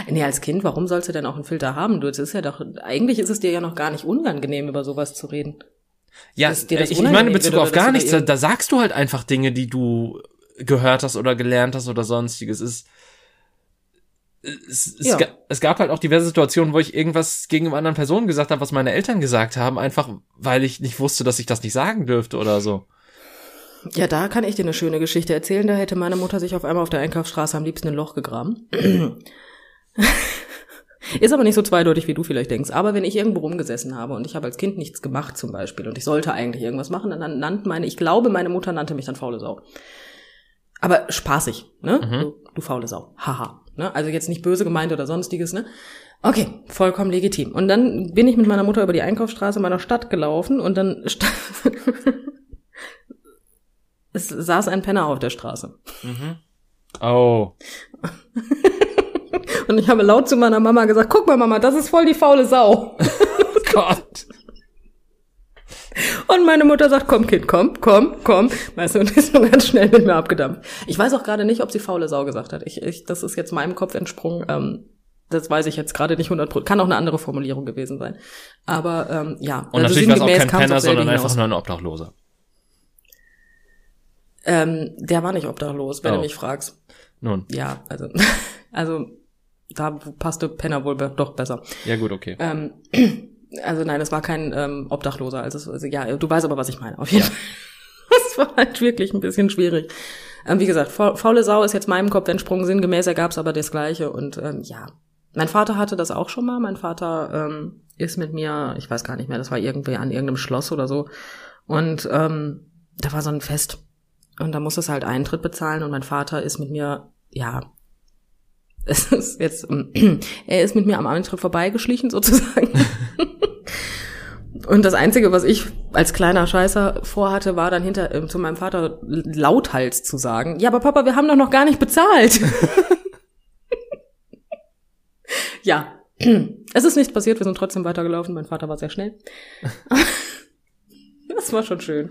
Nee, als Kind, warum sollst du denn auch einen Filter haben? Du, es ist ja doch, eigentlich ist es dir ja noch gar nicht unangenehm, über sowas zu reden. Ja, ich, ich meine in Bezug auf gar nichts, da, da sagst du halt einfach Dinge, die du gehört hast oder gelernt hast oder sonstiges. Es, es, ja. es, es, gab halt auch diverse Situationen, wo ich irgendwas gegen anderen Person gesagt habe, was meine Eltern gesagt haben, einfach weil ich nicht wusste, dass ich das nicht sagen dürfte oder so. Ja, da kann ich dir eine schöne Geschichte erzählen. Da hätte meine Mutter sich auf einmal auf der Einkaufsstraße am liebsten ein Loch gegraben. Ist aber nicht so zweideutig, wie du vielleicht denkst. Aber wenn ich irgendwo rumgesessen habe und ich habe als Kind nichts gemacht zum Beispiel und ich sollte eigentlich irgendwas machen, dann nannte meine, ich glaube, meine Mutter nannte mich dann faule Sau. Aber spaßig, ne? Mhm. Du, du faule Sau. Haha. Ne? Also jetzt nicht böse gemeint oder sonstiges, ne? Okay, vollkommen legitim. Und dann bin ich mit meiner Mutter über die Einkaufsstraße meiner Stadt gelaufen und dann es saß ein Penner auf der Straße. Mhm. Oh. Und ich habe laut zu meiner Mama gesagt, guck mal Mama, das ist voll die faule Sau. oh Gott. Und meine Mutter sagt, komm Kind, komm, komm, komm. Weißt du, und ist nur ganz schnell mit mir abgedampft. Ich weiß auch gerade nicht, ob sie faule Sau gesagt hat. Ich, ich, das ist jetzt meinem Kopf entsprungen. Ähm, das weiß ich jetzt gerade nicht 100 Kann auch eine andere Formulierung gewesen sein. Aber ähm, ja. Und also natürlich war es auch kein Penner, sondern einfach nur ein Obdachloser. Ähm, der war nicht obdachlos, wenn oh. du mich fragst. Nun. Ja, also, also da passte Penner wohl doch besser. Ja gut, okay. Ähm, also nein, es war kein ähm, Obdachloser. Also, also ja, du weißt aber, was ich meine. Auf jeden Fall. das war halt wirklich ein bisschen schwierig. Ähm, wie gesagt, faule Sau ist jetzt meinem Kopf entsprungen. Sinngemäß ergab es aber das Gleiche. Und ähm, ja, mein Vater hatte das auch schon mal. Mein Vater ähm, ist mit mir, ich weiß gar nicht mehr, das war irgendwie an irgendeinem Schloss oder so. Und ähm, da war so ein Fest. Und da musste es halt Eintritt bezahlen. Und mein Vater ist mit mir, ja, es ist jetzt, er ist mit mir am Eintritt vorbeigeschlichen sozusagen. Und das Einzige, was ich als kleiner Scheißer vorhatte, war dann hinter äh, zu meinem Vater lauthals zu sagen, ja, aber Papa, wir haben doch noch gar nicht bezahlt. ja, es ist nichts passiert, wir sind trotzdem weitergelaufen, mein Vater war sehr schnell. das war schon schön.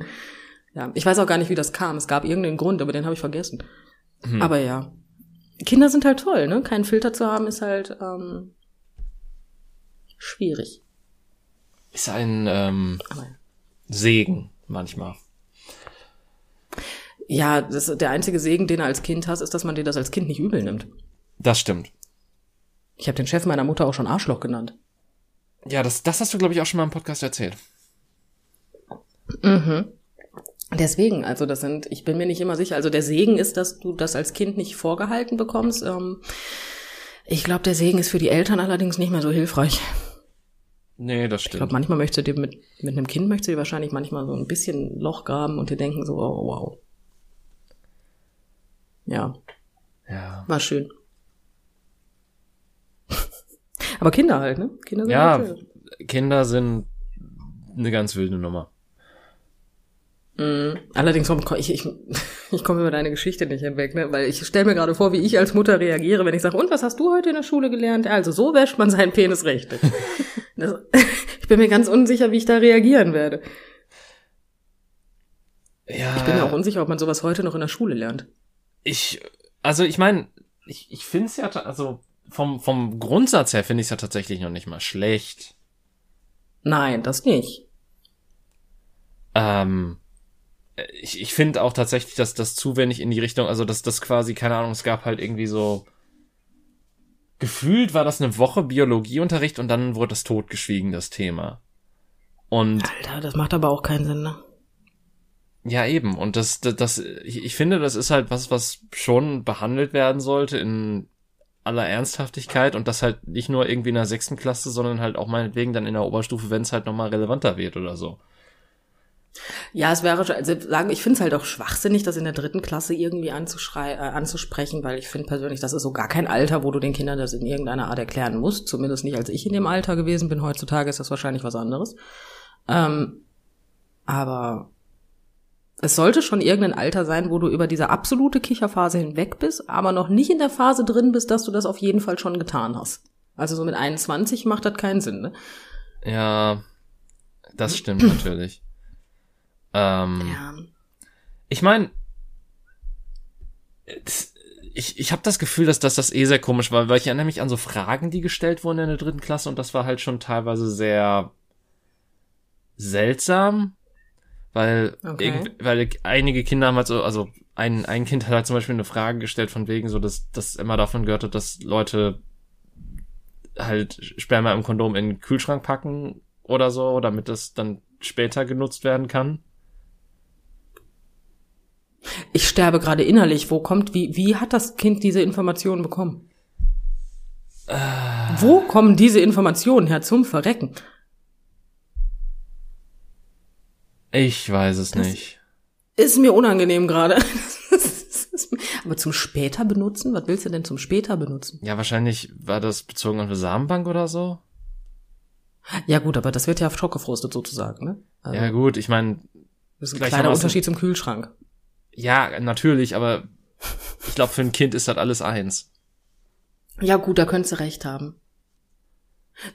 Ja, ich weiß auch gar nicht, wie das kam. Es gab irgendeinen Grund, aber den habe ich vergessen. Hm. Aber ja, Kinder sind halt toll, ne? Keinen Filter zu haben ist halt ähm, schwierig. Ist ein ähm, Segen manchmal. Ja, das, der einzige Segen, den du als Kind hast, ist, dass man dir das als Kind nicht übel nimmt. Das stimmt. Ich habe den Chef meiner Mutter auch schon Arschloch genannt. Ja, das, das hast du, glaube ich, auch schon mal im Podcast erzählt. Mhm. Deswegen, also das sind, ich bin mir nicht immer sicher. Also der Segen ist, dass du das als Kind nicht vorgehalten bekommst. Ähm, ich glaube, der Segen ist für die Eltern allerdings nicht mehr so hilfreich. Nee, das stimmt. Ich glaube, manchmal möchtest du dir mit, mit einem Kind möchtest du dir wahrscheinlich manchmal so ein bisschen Loch graben und dir denken so, oh, wow. Ja. Ja. War schön. Aber Kinder halt, ne? Kinder sind ja, Kinder sind eine ganz wilde Nummer. Mm, allerdings, ich, ich, ich komme über deine Geschichte nicht hinweg, ne? weil ich stelle mir gerade vor, wie ich als Mutter reagiere, wenn ich sage, und was hast du heute in der Schule gelernt? Also so wäscht man seinen Penis richtig. das, ich bin mir ganz unsicher, wie ich da reagieren werde. Ja. Ich bin mir auch unsicher, ob man sowas heute noch in der Schule lernt. Ich, also ich meine, ich, ich finde es ja, also vom, vom Grundsatz her finde ich es ja tatsächlich noch nicht mal schlecht. Nein, das nicht. Ähm, ich, ich finde auch tatsächlich, dass das zu wenig in die Richtung, also dass das quasi, keine Ahnung, es gab halt irgendwie so gefühlt war das eine Woche Biologieunterricht und dann wurde das totgeschwiegen, das Thema. Und Alter, das macht aber auch keinen Sinn, ne? Ja, eben. Und das, das, das ich, ich finde, das ist halt was, was schon behandelt werden sollte in aller Ernsthaftigkeit und das halt nicht nur irgendwie in der sechsten Klasse, sondern halt auch meinetwegen dann in der Oberstufe, wenn es halt nochmal relevanter wird oder so. Ja, es wäre, also sagen, ich finde es halt auch schwachsinnig, das in der dritten Klasse irgendwie anzuschrei äh, anzusprechen, weil ich finde persönlich, das ist so gar kein Alter, wo du den Kindern das in irgendeiner Art erklären musst. Zumindest nicht, als ich in dem Alter gewesen bin. Heutzutage ist das wahrscheinlich was anderes. Ähm, aber es sollte schon irgendein Alter sein, wo du über diese absolute Kicherphase hinweg bist, aber noch nicht in der Phase drin bist, dass du das auf jeden Fall schon getan hast. Also so mit 21 macht das keinen Sinn, ne? Ja, das stimmt natürlich. Ähm, ja. Ich meine, ich, ich habe das Gefühl, dass, dass das eh sehr komisch war, weil ich erinnere mich an so Fragen, die gestellt wurden in der dritten Klasse und das war halt schon teilweise sehr seltsam, weil, okay. weil einige Kinder haben halt so, also ein, ein Kind hat halt zum Beispiel eine Frage gestellt von wegen so, dass das immer davon gehört hat, dass Leute halt Sperma im Kondom in den Kühlschrank packen oder so, damit das dann später genutzt werden kann. Ich sterbe gerade innerlich. Wo kommt, wie, wie hat das Kind diese Informationen bekommen? Äh. Wo kommen diese Informationen her zum Verrecken? Ich weiß es das nicht. Ist mir unangenehm gerade. Aber zum später benutzen? Was willst du denn zum später benutzen? Ja, wahrscheinlich war das bezogen auf eine Samenbank oder so. Ja gut, aber das wird ja schockgefrostet sozusagen, ne? Also, ja gut, ich meine. Das ist ein kleiner Unterschied zum Kühlschrank. Ja, natürlich, aber ich glaube, für ein Kind ist das alles eins. Ja, gut, da könntest du recht haben.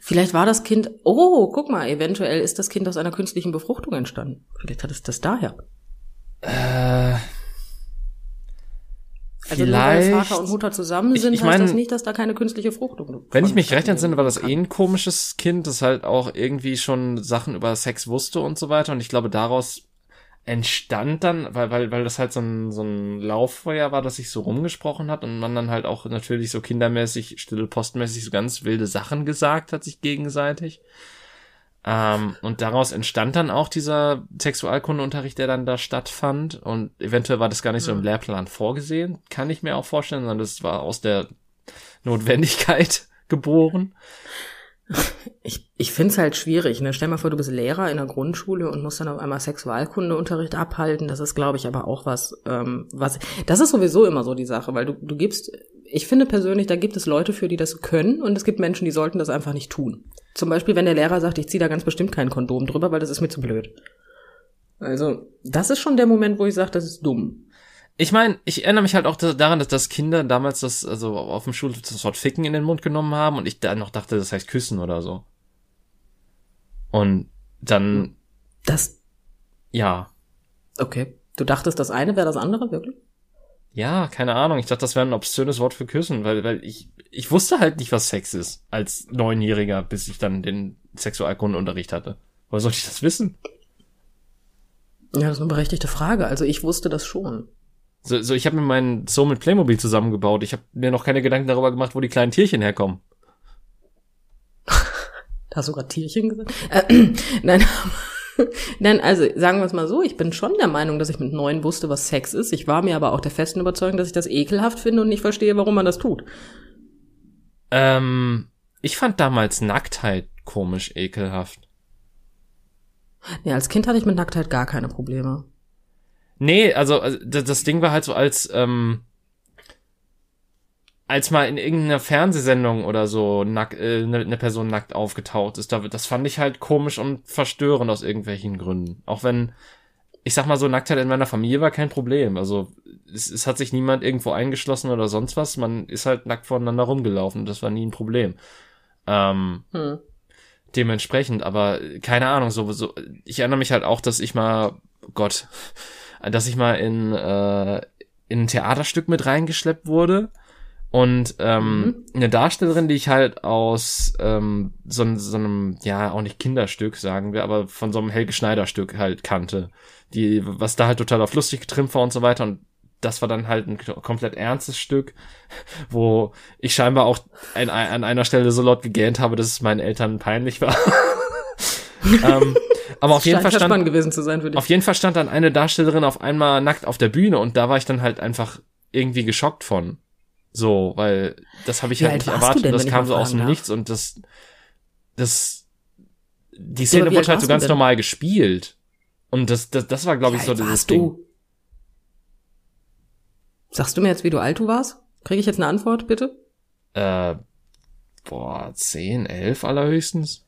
Vielleicht war das Kind, oh, guck mal, eventuell ist das Kind aus einer künstlichen Befruchtung entstanden. Vielleicht hat es das daher. Äh, also vielleicht. Nur weil Vater und Mutter zusammen sind, ich, ich heißt mein, das nicht, dass da keine künstliche Fruchtung Wenn ich mich recht entsinne, war das eh ein komisches Kind, das halt auch irgendwie schon Sachen über Sex wusste und so weiter. Und ich glaube, daraus entstand dann, weil, weil, weil das halt so ein, so ein Lauffeuer war, das sich so rumgesprochen hat und man dann halt auch natürlich so kindermäßig, stille postmäßig so ganz wilde Sachen gesagt hat, sich gegenseitig. Ähm, und daraus entstand dann auch dieser Sexualkundeunterricht, der dann da stattfand. Und eventuell war das gar nicht so im hm. Lehrplan vorgesehen, kann ich mir auch vorstellen, sondern das war aus der Notwendigkeit geboren. Ich, ich finde es halt schwierig. Ne? Stell mal vor, du bist Lehrer in der Grundschule und musst dann auf einmal Sexualkundeunterricht abhalten. Das ist, glaube ich, aber auch was, ähm, was. Das ist sowieso immer so die Sache, weil du, du gibst. Ich finde persönlich, da gibt es Leute für, die das können und es gibt Menschen, die sollten das einfach nicht tun. Zum Beispiel, wenn der Lehrer sagt, ich ziehe da ganz bestimmt kein Kondom drüber, weil das ist mir zu blöd. Also, das ist schon der Moment, wo ich sage, das ist dumm. Ich meine, ich erinnere mich halt auch daran, dass, dass Kinder damals das, also auf dem Schul das Wort Ficken in den Mund genommen haben und ich dann noch dachte, das heißt küssen oder so. Und dann. Das. Ja. Okay. Du dachtest, das eine wäre das andere, wirklich? Ja, keine Ahnung. Ich dachte, das wäre ein obszönes Wort für küssen, weil, weil ich, ich wusste halt nicht, was Sex ist als Neunjähriger, bis ich dann den Sexualkundenunterricht hatte. Woher sollte ich das wissen? Ja, das ist eine berechtigte Frage. Also ich wusste das schon. So, so ich habe mir meinen Zoo mit Playmobil zusammengebaut. Ich habe mir noch keine Gedanken darüber gemacht, wo die kleinen Tierchen herkommen. da hast du gerade Tierchen gesagt? Äh, nein. Denn, also, sagen wir es mal so, ich bin schon der Meinung, dass ich mit neun wusste, was Sex ist. Ich war mir aber auch der festen Überzeugung, dass ich das ekelhaft finde und nicht verstehe, warum man das tut. Ähm, ich fand damals Nacktheit komisch ekelhaft. Ja, als Kind hatte ich mit Nacktheit gar keine Probleme. Nee, also, also das Ding war halt so als, ähm, als mal in irgendeiner Fernsehsendung oder so nack, äh, ne, ne Person nackt aufgetaucht ist, da, das fand ich halt komisch und verstörend aus irgendwelchen Gründen. Auch wenn, ich sag mal so, Nacktheit in meiner Familie war kein Problem. Also es, es hat sich niemand irgendwo eingeschlossen oder sonst was. Man ist halt nackt voneinander rumgelaufen. Das war nie ein Problem. Ähm, hm. Dementsprechend, aber keine Ahnung, so, so, ich erinnere mich halt auch, dass ich mal, Gott, dass ich mal in, äh, in ein Theaterstück mit reingeschleppt wurde und ähm, mhm. eine Darstellerin, die ich halt aus ähm, so, so einem, ja, auch nicht Kinderstück, sagen wir, aber von so einem Helge Schneider-Stück halt kannte. Die, was da halt total auf lustig getrimmt war und so weiter. Und das war dann halt ein komplett ernstes Stück, wo ich scheinbar auch an, an einer Stelle so laut gegähnt habe, dass es meinen Eltern peinlich war. ähm, aber auf jeden Fall stand, gewesen zu sein für dich. auf jeden Fall stand dann eine Darstellerin auf einmal nackt auf der Bühne und da war ich dann halt einfach irgendwie geschockt von. So, weil das habe ich halt nicht erwartet denn, das kam so aus dem darf? Nichts und das, das, die Szene ja, wurde halt so ganz normal gespielt. Und das, das, das war, glaube ich, so dieses Ding. Du? Sagst du mir jetzt, wie du alt du warst? Kriege ich jetzt eine Antwort, bitte? Äh, boah, zehn, elf allerhöchstens.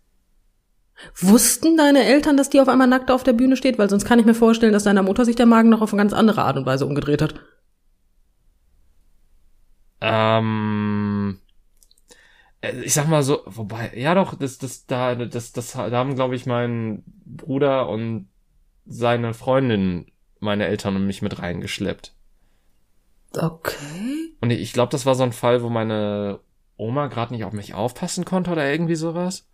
Wussten deine Eltern, dass die auf einmal nackt auf der Bühne steht? Weil sonst kann ich mir vorstellen, dass deiner Mutter sich der Magen noch auf eine ganz andere Art und Weise umgedreht hat. Ähm, äh, ich sag mal so, wobei, ja doch, das, das, da, das, das, da haben, glaube ich, mein Bruder und seine Freundin meine Eltern und mich mit reingeschleppt. Okay. Und ich glaube, das war so ein Fall, wo meine Oma gerade nicht auf mich aufpassen konnte oder irgendwie sowas.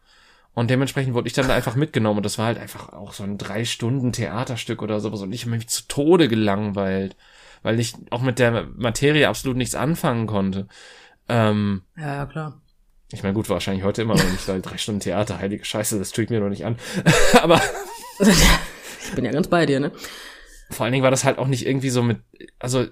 Und dementsprechend wurde ich dann da einfach mitgenommen und das war halt einfach auch so ein drei Stunden Theaterstück oder sowas und ich habe mich zu Tode gelangweilt weil ich auch mit der Materie absolut nichts anfangen konnte. Ähm, ja, ja, klar. Ich meine, gut, wahrscheinlich heute immer noch nicht, weil drei Stunden Theater, heilige Scheiße, das tue ich mir noch nicht an. Aber. ich bin ja ganz bei dir, ne? Vor allen Dingen war das halt auch nicht irgendwie so mit, also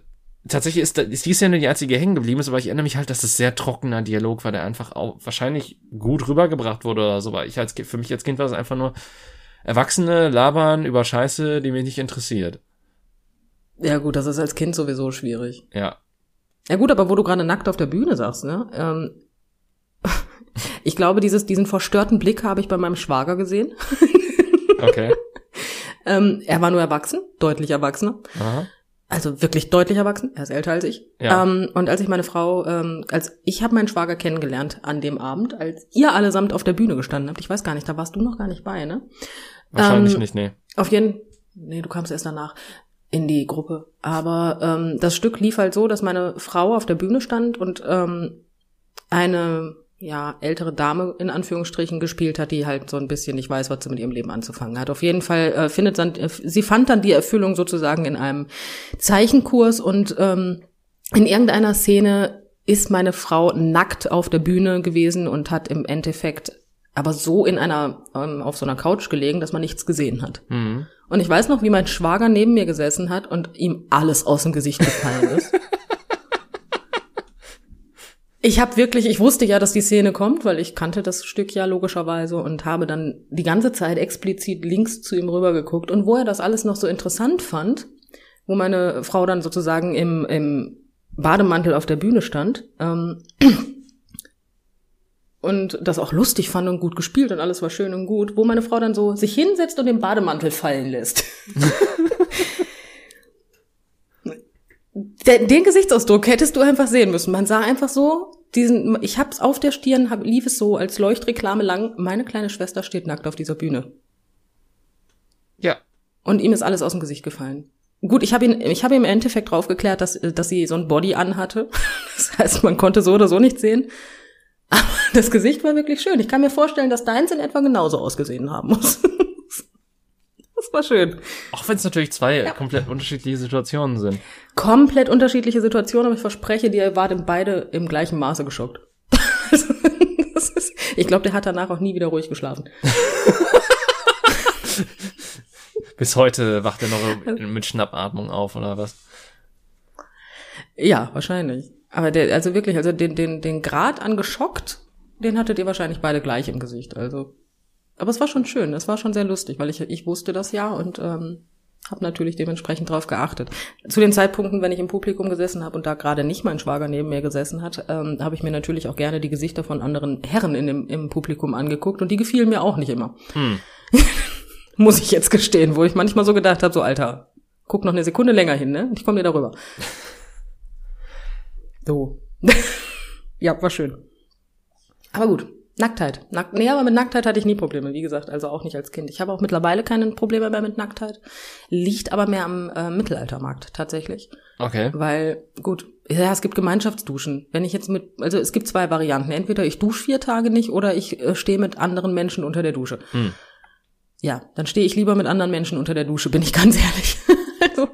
tatsächlich ist, ist die Szene die einzige hängen geblieben ist, aber ich erinnere mich halt, dass es sehr trockener Dialog war, der einfach auch wahrscheinlich gut rübergebracht wurde oder so, weil ich als, für mich als Kind war es einfach nur Erwachsene labern über Scheiße, die mich nicht interessiert. Ja gut, das ist als Kind sowieso schwierig. Ja. Ja gut, aber wo du gerade nackt auf der Bühne sagst, ne? Ähm, ich glaube, dieses, diesen verstörten Blick habe ich bei meinem Schwager gesehen. okay. ähm, er war nur erwachsen, deutlich erwachsener. Aha. Also wirklich deutlich erwachsen. Er ist älter als ich. Ja. Ähm, und als ich meine Frau, ähm, als ich habe meinen Schwager kennengelernt an dem Abend, als ihr allesamt auf der Bühne gestanden habt. Ich weiß gar nicht, da warst du noch gar nicht bei, ne? Wahrscheinlich ähm, nicht, nee. Auf jeden, nee, du kamst erst danach in die Gruppe. Aber ähm, das Stück lief halt so, dass meine Frau auf der Bühne stand und ähm, eine ja ältere Dame in Anführungsstrichen gespielt hat, die halt so ein bisschen nicht weiß, was sie mit ihrem Leben anzufangen hat. Auf jeden Fall äh, findet dann, äh, sie fand dann die Erfüllung sozusagen in einem Zeichenkurs und ähm, in irgendeiner Szene ist meine Frau nackt auf der Bühne gewesen und hat im Endeffekt aber so in einer ähm, auf so einer Couch gelegen, dass man nichts gesehen hat. Mhm. Und ich weiß noch, wie mein Schwager neben mir gesessen hat und ihm alles aus dem Gesicht gefallen ist. ich habe wirklich, ich wusste ja, dass die Szene kommt, weil ich kannte das Stück ja logischerweise und habe dann die ganze Zeit explizit links zu ihm rübergeguckt. Und wo er das alles noch so interessant fand, wo meine Frau dann sozusagen im, im Bademantel auf der Bühne stand, ähm, und das auch lustig fand und gut gespielt und alles war schön und gut, wo meine Frau dann so sich hinsetzt und den Bademantel fallen lässt. den Gesichtsausdruck hättest du einfach sehen müssen. Man sah einfach so diesen, ich hab's auf der Stirn, hab, lief es so als Leuchtreklame lang, meine kleine Schwester steht nackt auf dieser Bühne. Ja. Und ihm ist alles aus dem Gesicht gefallen. Gut, ich habe ihn, ich habe ihm im Endeffekt draufgeklärt, dass, dass sie so ein Body anhatte. Das heißt, man konnte so oder so nicht sehen. Aber das Gesicht war wirklich schön. Ich kann mir vorstellen, dass deins in etwa genauso ausgesehen haben muss. Das war schön. Auch wenn es natürlich zwei ja. komplett unterschiedliche Situationen sind. Komplett unterschiedliche Situationen, aber ich verspreche dir, ihr wart beide im gleichen Maße geschockt. ist, ich glaube, der hat danach auch nie wieder ruhig geschlafen. Bis heute wacht er noch mit Schnappatmung auf, oder was? Ja, wahrscheinlich. Aber der, also wirklich, also den, den, den Grad an geschockt, den hattet ihr wahrscheinlich beide gleich im Gesicht. Also, aber es war schon schön, es war schon sehr lustig, weil ich, ich wusste das ja und ähm, habe natürlich dementsprechend drauf geachtet. Zu den Zeitpunkten, wenn ich im Publikum gesessen habe und da gerade nicht mein Schwager neben mir gesessen hat, ähm, habe ich mir natürlich auch gerne die Gesichter von anderen Herren in dem, im Publikum angeguckt und die gefielen mir auch nicht immer. Hm. Muss ich jetzt gestehen, wo ich manchmal so gedacht habe, so Alter, guck noch eine Sekunde länger hin, ne? Ich komme dir darüber. So. ja, war schön. Aber gut. Nacktheit. Nack nee, aber mit Nacktheit hatte ich nie Probleme, wie gesagt, also auch nicht als Kind. Ich habe auch mittlerweile keine Probleme mehr mit Nacktheit. Liegt aber mehr am äh, Mittelaltermarkt tatsächlich. Okay. Weil, gut, ja, es gibt Gemeinschaftsduschen. Wenn ich jetzt mit, also es gibt zwei Varianten. Entweder ich dusche vier Tage nicht oder ich äh, stehe mit anderen Menschen unter der Dusche. Hm. Ja, dann stehe ich lieber mit anderen Menschen unter der Dusche, bin ich ganz ehrlich. also,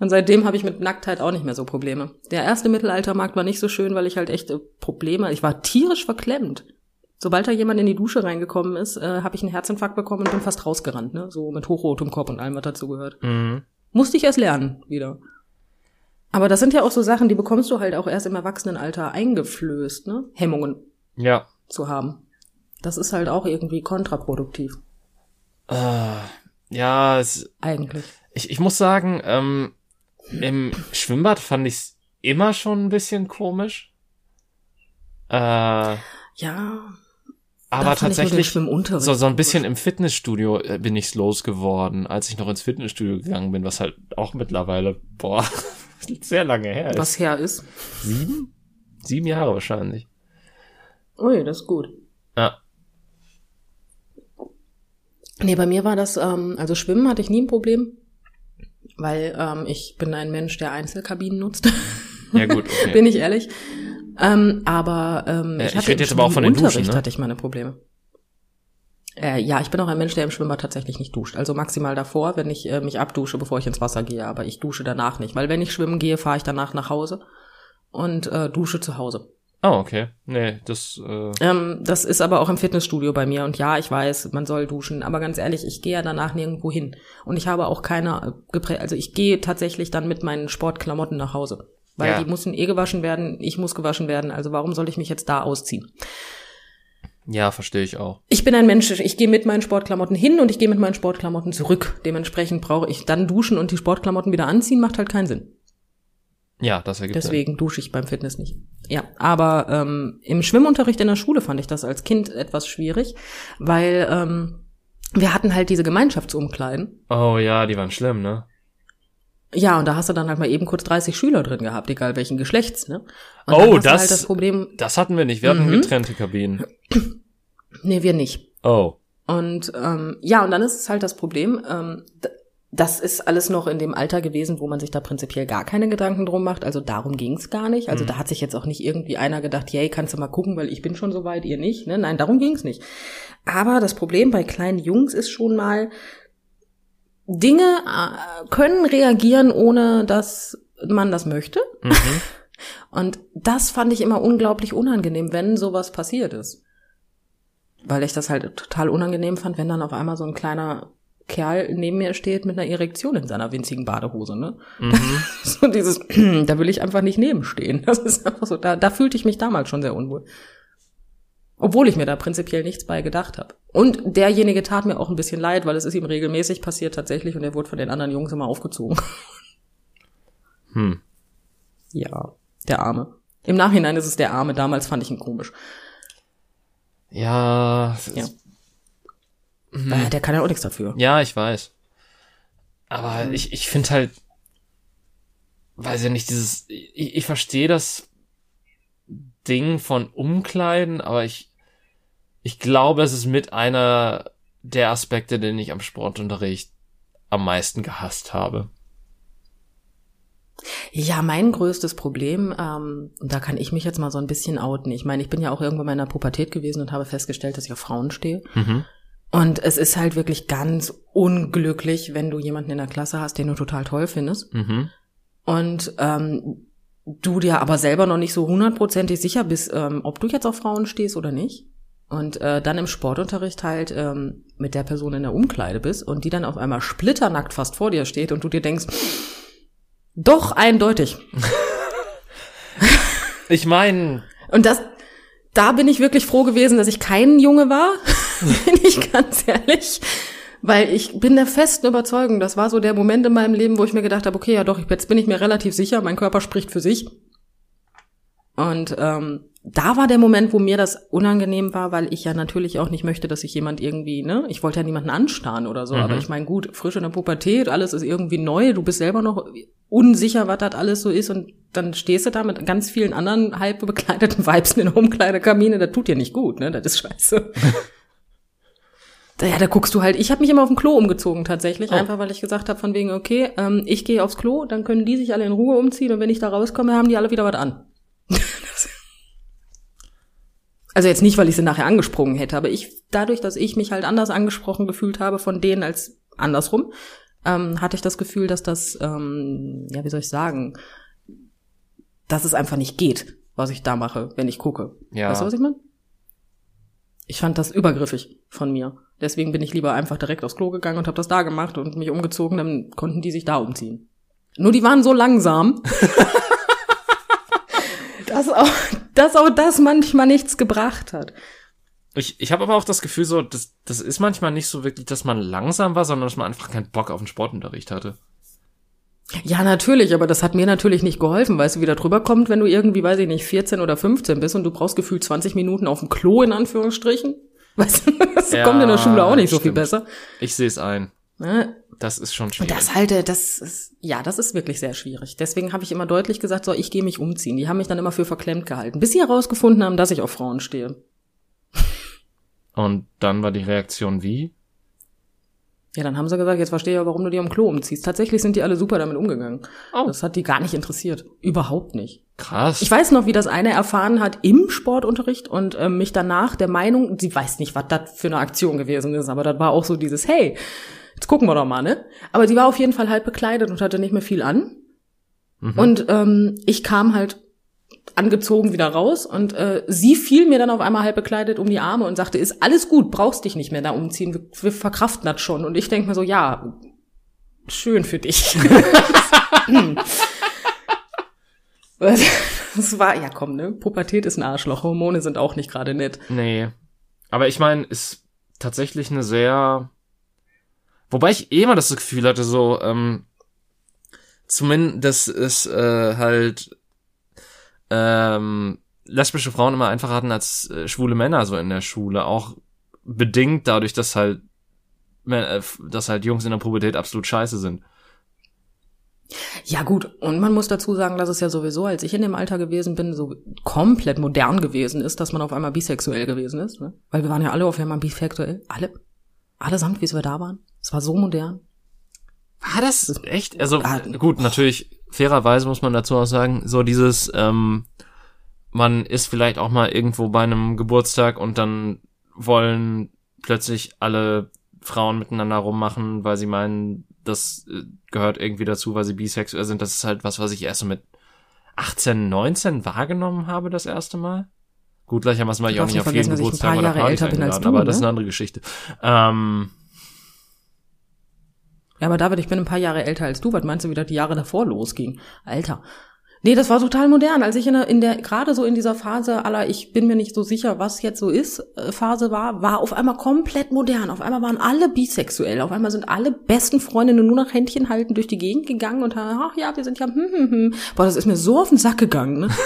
und seitdem habe ich mit Nacktheit auch nicht mehr so Probleme. Der erste Mittelaltermarkt war nicht so schön, weil ich halt echt Probleme, ich war tierisch verklemmt. Sobald da jemand in die Dusche reingekommen ist, äh, habe ich einen Herzinfarkt bekommen und bin fast rausgerannt, ne? So mit hochrotem Kopf und allem, was dazu gehört. Mhm. Musste ich erst lernen wieder. Aber das sind ja auch so Sachen, die bekommst du halt auch erst im Erwachsenenalter eingeflößt, ne? Hemmungen ja. zu haben. Das ist halt auch irgendwie kontraproduktiv. Uh, ja, es, eigentlich. Ich, ich muss sagen, ähm, im Schwimmbad fand ich's immer schon ein bisschen komisch. Äh, ja. Aber tatsächlich, so, so ein bisschen im Fitnessstudio äh, bin ich's losgeworden, als ich noch ins Fitnessstudio gegangen bin, was halt auch mittlerweile, boah, sehr lange her ist. Was her ist? Sieben? Sieben Jahre wahrscheinlich. Ui, das ist gut. Ja. Nee, bei mir war das, ähm, also Schwimmen hatte ich nie ein Problem, weil ähm, ich bin ein Mensch, der Einzelkabinen nutzt. Ja gut, okay. bin ich ehrlich. Ähm, aber ähm, ja, ich, ich rede jetzt aber auch von den Unterricht Duschen, ne? hatte ich meine Probleme. Äh, ja, ich bin auch ein Mensch, der im Schwimmbad tatsächlich nicht duscht. Also maximal davor, wenn ich äh, mich abdusche, bevor ich ins Wasser gehe. Aber ich dusche danach nicht, weil wenn ich schwimmen gehe, fahre ich danach nach Hause und äh, dusche zu Hause. Oh, okay. Nee, das. Äh ähm, das ist aber auch im Fitnessstudio bei mir. Und ja, ich weiß, man soll duschen. Aber ganz ehrlich, ich gehe ja danach nirgendwo hin. Und ich habe auch keine äh, also ich gehe tatsächlich dann mit meinen Sportklamotten nach Hause. Weil ja. die müssen eh gewaschen werden, ich muss gewaschen werden. Also warum soll ich mich jetzt da ausziehen? Ja, verstehe ich auch. Ich bin ein Mensch, ich gehe mit meinen Sportklamotten hin und ich gehe mit meinen Sportklamotten zurück. Dementsprechend brauche ich dann duschen und die Sportklamotten wieder anziehen, macht halt keinen Sinn. Ja, das ergibt Deswegen Sinn. dusche ich beim Fitness nicht. Ja, aber ähm, im Schwimmunterricht in der Schule fand ich das als Kind etwas schwierig, weil ähm, wir hatten halt diese Gemeinschaftsumkleiden. Oh ja, die waren schlimm, ne? Ja, und da hast du dann halt mal eben kurz 30 Schüler drin gehabt, egal welchen Geschlechts, ne? Und oh, das, halt das Problem. Das hatten wir nicht. Wir hatten mhm. getrennte Kabinen. Nee, wir nicht. Oh. Und ähm, ja, und dann ist es halt das Problem, ähm, das ist alles noch in dem Alter gewesen, wo man sich da prinzipiell gar keine Gedanken drum macht. Also darum ging's gar nicht. Also mhm. da hat sich jetzt auch nicht irgendwie einer gedacht, yay, kannst du mal gucken, weil ich bin schon so weit, ihr nicht. Ne? Nein, darum ging's nicht. Aber das Problem bei kleinen Jungs ist schon mal, Dinge äh, können reagieren, ohne dass man das möchte. Mhm. Und das fand ich immer unglaublich unangenehm, wenn sowas passiert ist. Weil ich das halt total unangenehm fand, wenn dann auf einmal so ein kleiner Kerl neben mir steht mit einer Erektion in seiner winzigen Badehose, ne? Mhm. so dieses, da will ich einfach nicht nebenstehen. Das ist einfach so, da, da fühlte ich mich damals schon sehr unwohl. Obwohl ich mir da prinzipiell nichts bei gedacht habe. Und derjenige tat mir auch ein bisschen leid, weil es ist ihm regelmäßig passiert tatsächlich und er wurde von den anderen Jungs immer aufgezogen. Hm. Ja, der Arme. Im Nachhinein ist es der Arme, damals fand ich ihn komisch. Ja. ja. Hm. Der kann ja auch nichts dafür. Ja, ich weiß. Aber hm. ich, ich finde halt, weiß ja nicht, dieses, ich, ich verstehe das Ding von Umkleiden, aber ich, ich glaube, es ist mit einer der Aspekte, den ich am Sportunterricht am meisten gehasst habe. Ja, mein größtes Problem, ähm, da kann ich mich jetzt mal so ein bisschen outen. Ich meine, ich bin ja auch irgendwann in der Pubertät gewesen und habe festgestellt, dass ich auf Frauen stehe. Mhm. Und es ist halt wirklich ganz unglücklich, wenn du jemanden in der Klasse hast, den du total toll findest. Mhm. Und ähm, du dir aber selber noch nicht so hundertprozentig sicher bist, ähm, ob du jetzt auf Frauen stehst oder nicht. Und äh, dann im Sportunterricht halt ähm, mit der Person in der Umkleide bist und die dann auf einmal splitternackt fast vor dir steht und du dir denkst, doch eindeutig. ich meine. Und das, da bin ich wirklich froh gewesen, dass ich kein Junge war, bin ich ganz ehrlich. Weil ich bin der festen Überzeugung, das war so der Moment in meinem Leben, wo ich mir gedacht habe, okay, ja doch, jetzt bin ich mir relativ sicher, mein Körper spricht für sich. Und ähm, da war der Moment, wo mir das unangenehm war, weil ich ja natürlich auch nicht möchte, dass sich jemand irgendwie, ne, ich wollte ja niemanden anstarren oder so, mhm. aber ich meine, gut, frisch in der Pubertät, alles ist irgendwie neu, du bist selber noch unsicher, was das alles so ist und dann stehst du da mit ganz vielen anderen halb bekleideten Weibs in der Umkleidekabine, das tut dir nicht gut, ne, das ist scheiße. ja, da guckst du halt, ich habe mich immer auf dem Klo umgezogen tatsächlich, oh. einfach weil ich gesagt habe von wegen, okay, ähm, ich gehe aufs Klo, dann können die sich alle in Ruhe umziehen und wenn ich da rauskomme, haben die alle wieder was an. Also jetzt nicht, weil ich sie nachher angesprungen hätte, aber ich, dadurch, dass ich mich halt anders angesprochen gefühlt habe von denen als andersrum, ähm, hatte ich das Gefühl, dass das, ähm, ja, wie soll ich sagen, dass es einfach nicht geht, was ich da mache, wenn ich gucke. Ja. Weißt du, was ich meine? Ich fand das übergriffig von mir. Deswegen bin ich lieber einfach direkt aufs Klo gegangen und habe das da gemacht und mich umgezogen, dann konnten die sich da umziehen. Nur die waren so langsam. dass auch, dass auch das manchmal nichts gebracht hat. Ich, ich habe aber auch das Gefühl, so, das, das ist manchmal nicht so wirklich, dass man langsam war, sondern dass man einfach keinen Bock auf den Sportunterricht hatte. Ja, natürlich, aber das hat mir natürlich nicht geholfen, weißt du, wie da drüber kommt, wenn du irgendwie, weiß ich nicht, 14 oder 15 bist und du brauchst gefühlt 20 Minuten auf dem Klo, in Anführungsstrichen. Weißt du, das ja, kommt in der Schule auch nicht so viel besser. Ich sehe es ein. Ja. Das ist schon schwierig. Und das halte, das ist, ja, das ist wirklich sehr schwierig. Deswegen habe ich immer deutlich gesagt, so, ich gehe mich umziehen. Die haben mich dann immer für verklemmt gehalten, bis sie herausgefunden haben, dass ich auf Frauen stehe. Und dann war die Reaktion wie? Ja, dann haben sie gesagt, jetzt verstehe ich ja, warum du dir am Klo umziehst. Tatsächlich sind die alle super damit umgegangen. Oh. Das hat die gar nicht interessiert. Überhaupt nicht. Krass. Ich weiß noch, wie das eine erfahren hat im Sportunterricht und äh, mich danach der Meinung, sie weiß nicht, was das für eine Aktion gewesen ist, aber das war auch so dieses, hey, jetzt gucken wir doch mal, ne? Aber die war auf jeden Fall halb bekleidet und hatte nicht mehr viel an. Mhm. Und ähm, ich kam halt angezogen wieder raus und äh, sie fiel mir dann auf einmal halb bekleidet um die Arme und sagte, ist alles gut, brauchst dich nicht mehr da umziehen, wir, wir verkraften das schon. Und ich denke mir so, ja, schön für dich. das war, ja komm, ne? Pubertät ist ein Arschloch, Hormone sind auch nicht gerade nett. Nee. Aber ich meine, ist tatsächlich eine sehr Wobei ich eh immer das Gefühl hatte, so, ähm, zumindest ist äh, halt ähm, lesbische Frauen immer einfacher hatten als äh, schwule Männer so in der Schule. Auch bedingt dadurch, dass halt, äh, dass halt Jungs in der Pubertät absolut scheiße sind. Ja gut, und man muss dazu sagen, dass es ja sowieso, als ich in dem Alter gewesen bin, so komplett modern gewesen ist, dass man auf einmal bisexuell gewesen ist. Ne? Weil wir waren ja alle auf einmal bisexuell. Alle. Allesamt, wie wir da waren. Es war so modern. War das echt? Also ah, gut, natürlich, fairerweise muss man dazu auch sagen, so dieses, ähm, man ist vielleicht auch mal irgendwo bei einem Geburtstag und dann wollen plötzlich alle Frauen miteinander rummachen, weil sie meinen, das äh, gehört irgendwie dazu, weil sie bisexuell sind. Das ist halt was, was ich erst so mit 18, 19 wahrgenommen habe, das erste Mal. Gut, gleichermaßen war ich auch nicht auf jeden Geburtstag oder Party eingeladen, aber ne? das ist eine andere Geschichte. Ähm, ja, aber David, ich bin ein paar Jahre älter als du. Was meinst du, wie das die Jahre davor losging? Alter. Nee, das war total modern. Als ich in der, in der gerade so in dieser Phase aller, ich bin mir nicht so sicher, was jetzt so ist, äh, Phase war, war auf einmal komplett modern. Auf einmal waren alle bisexuell. Auf einmal sind alle besten Freundinnen nur nach Händchen halten durch die Gegend gegangen und haben, ach ja, wir sind ja, hm, hm, hm. Boah, das ist mir so auf den Sack gegangen, ne?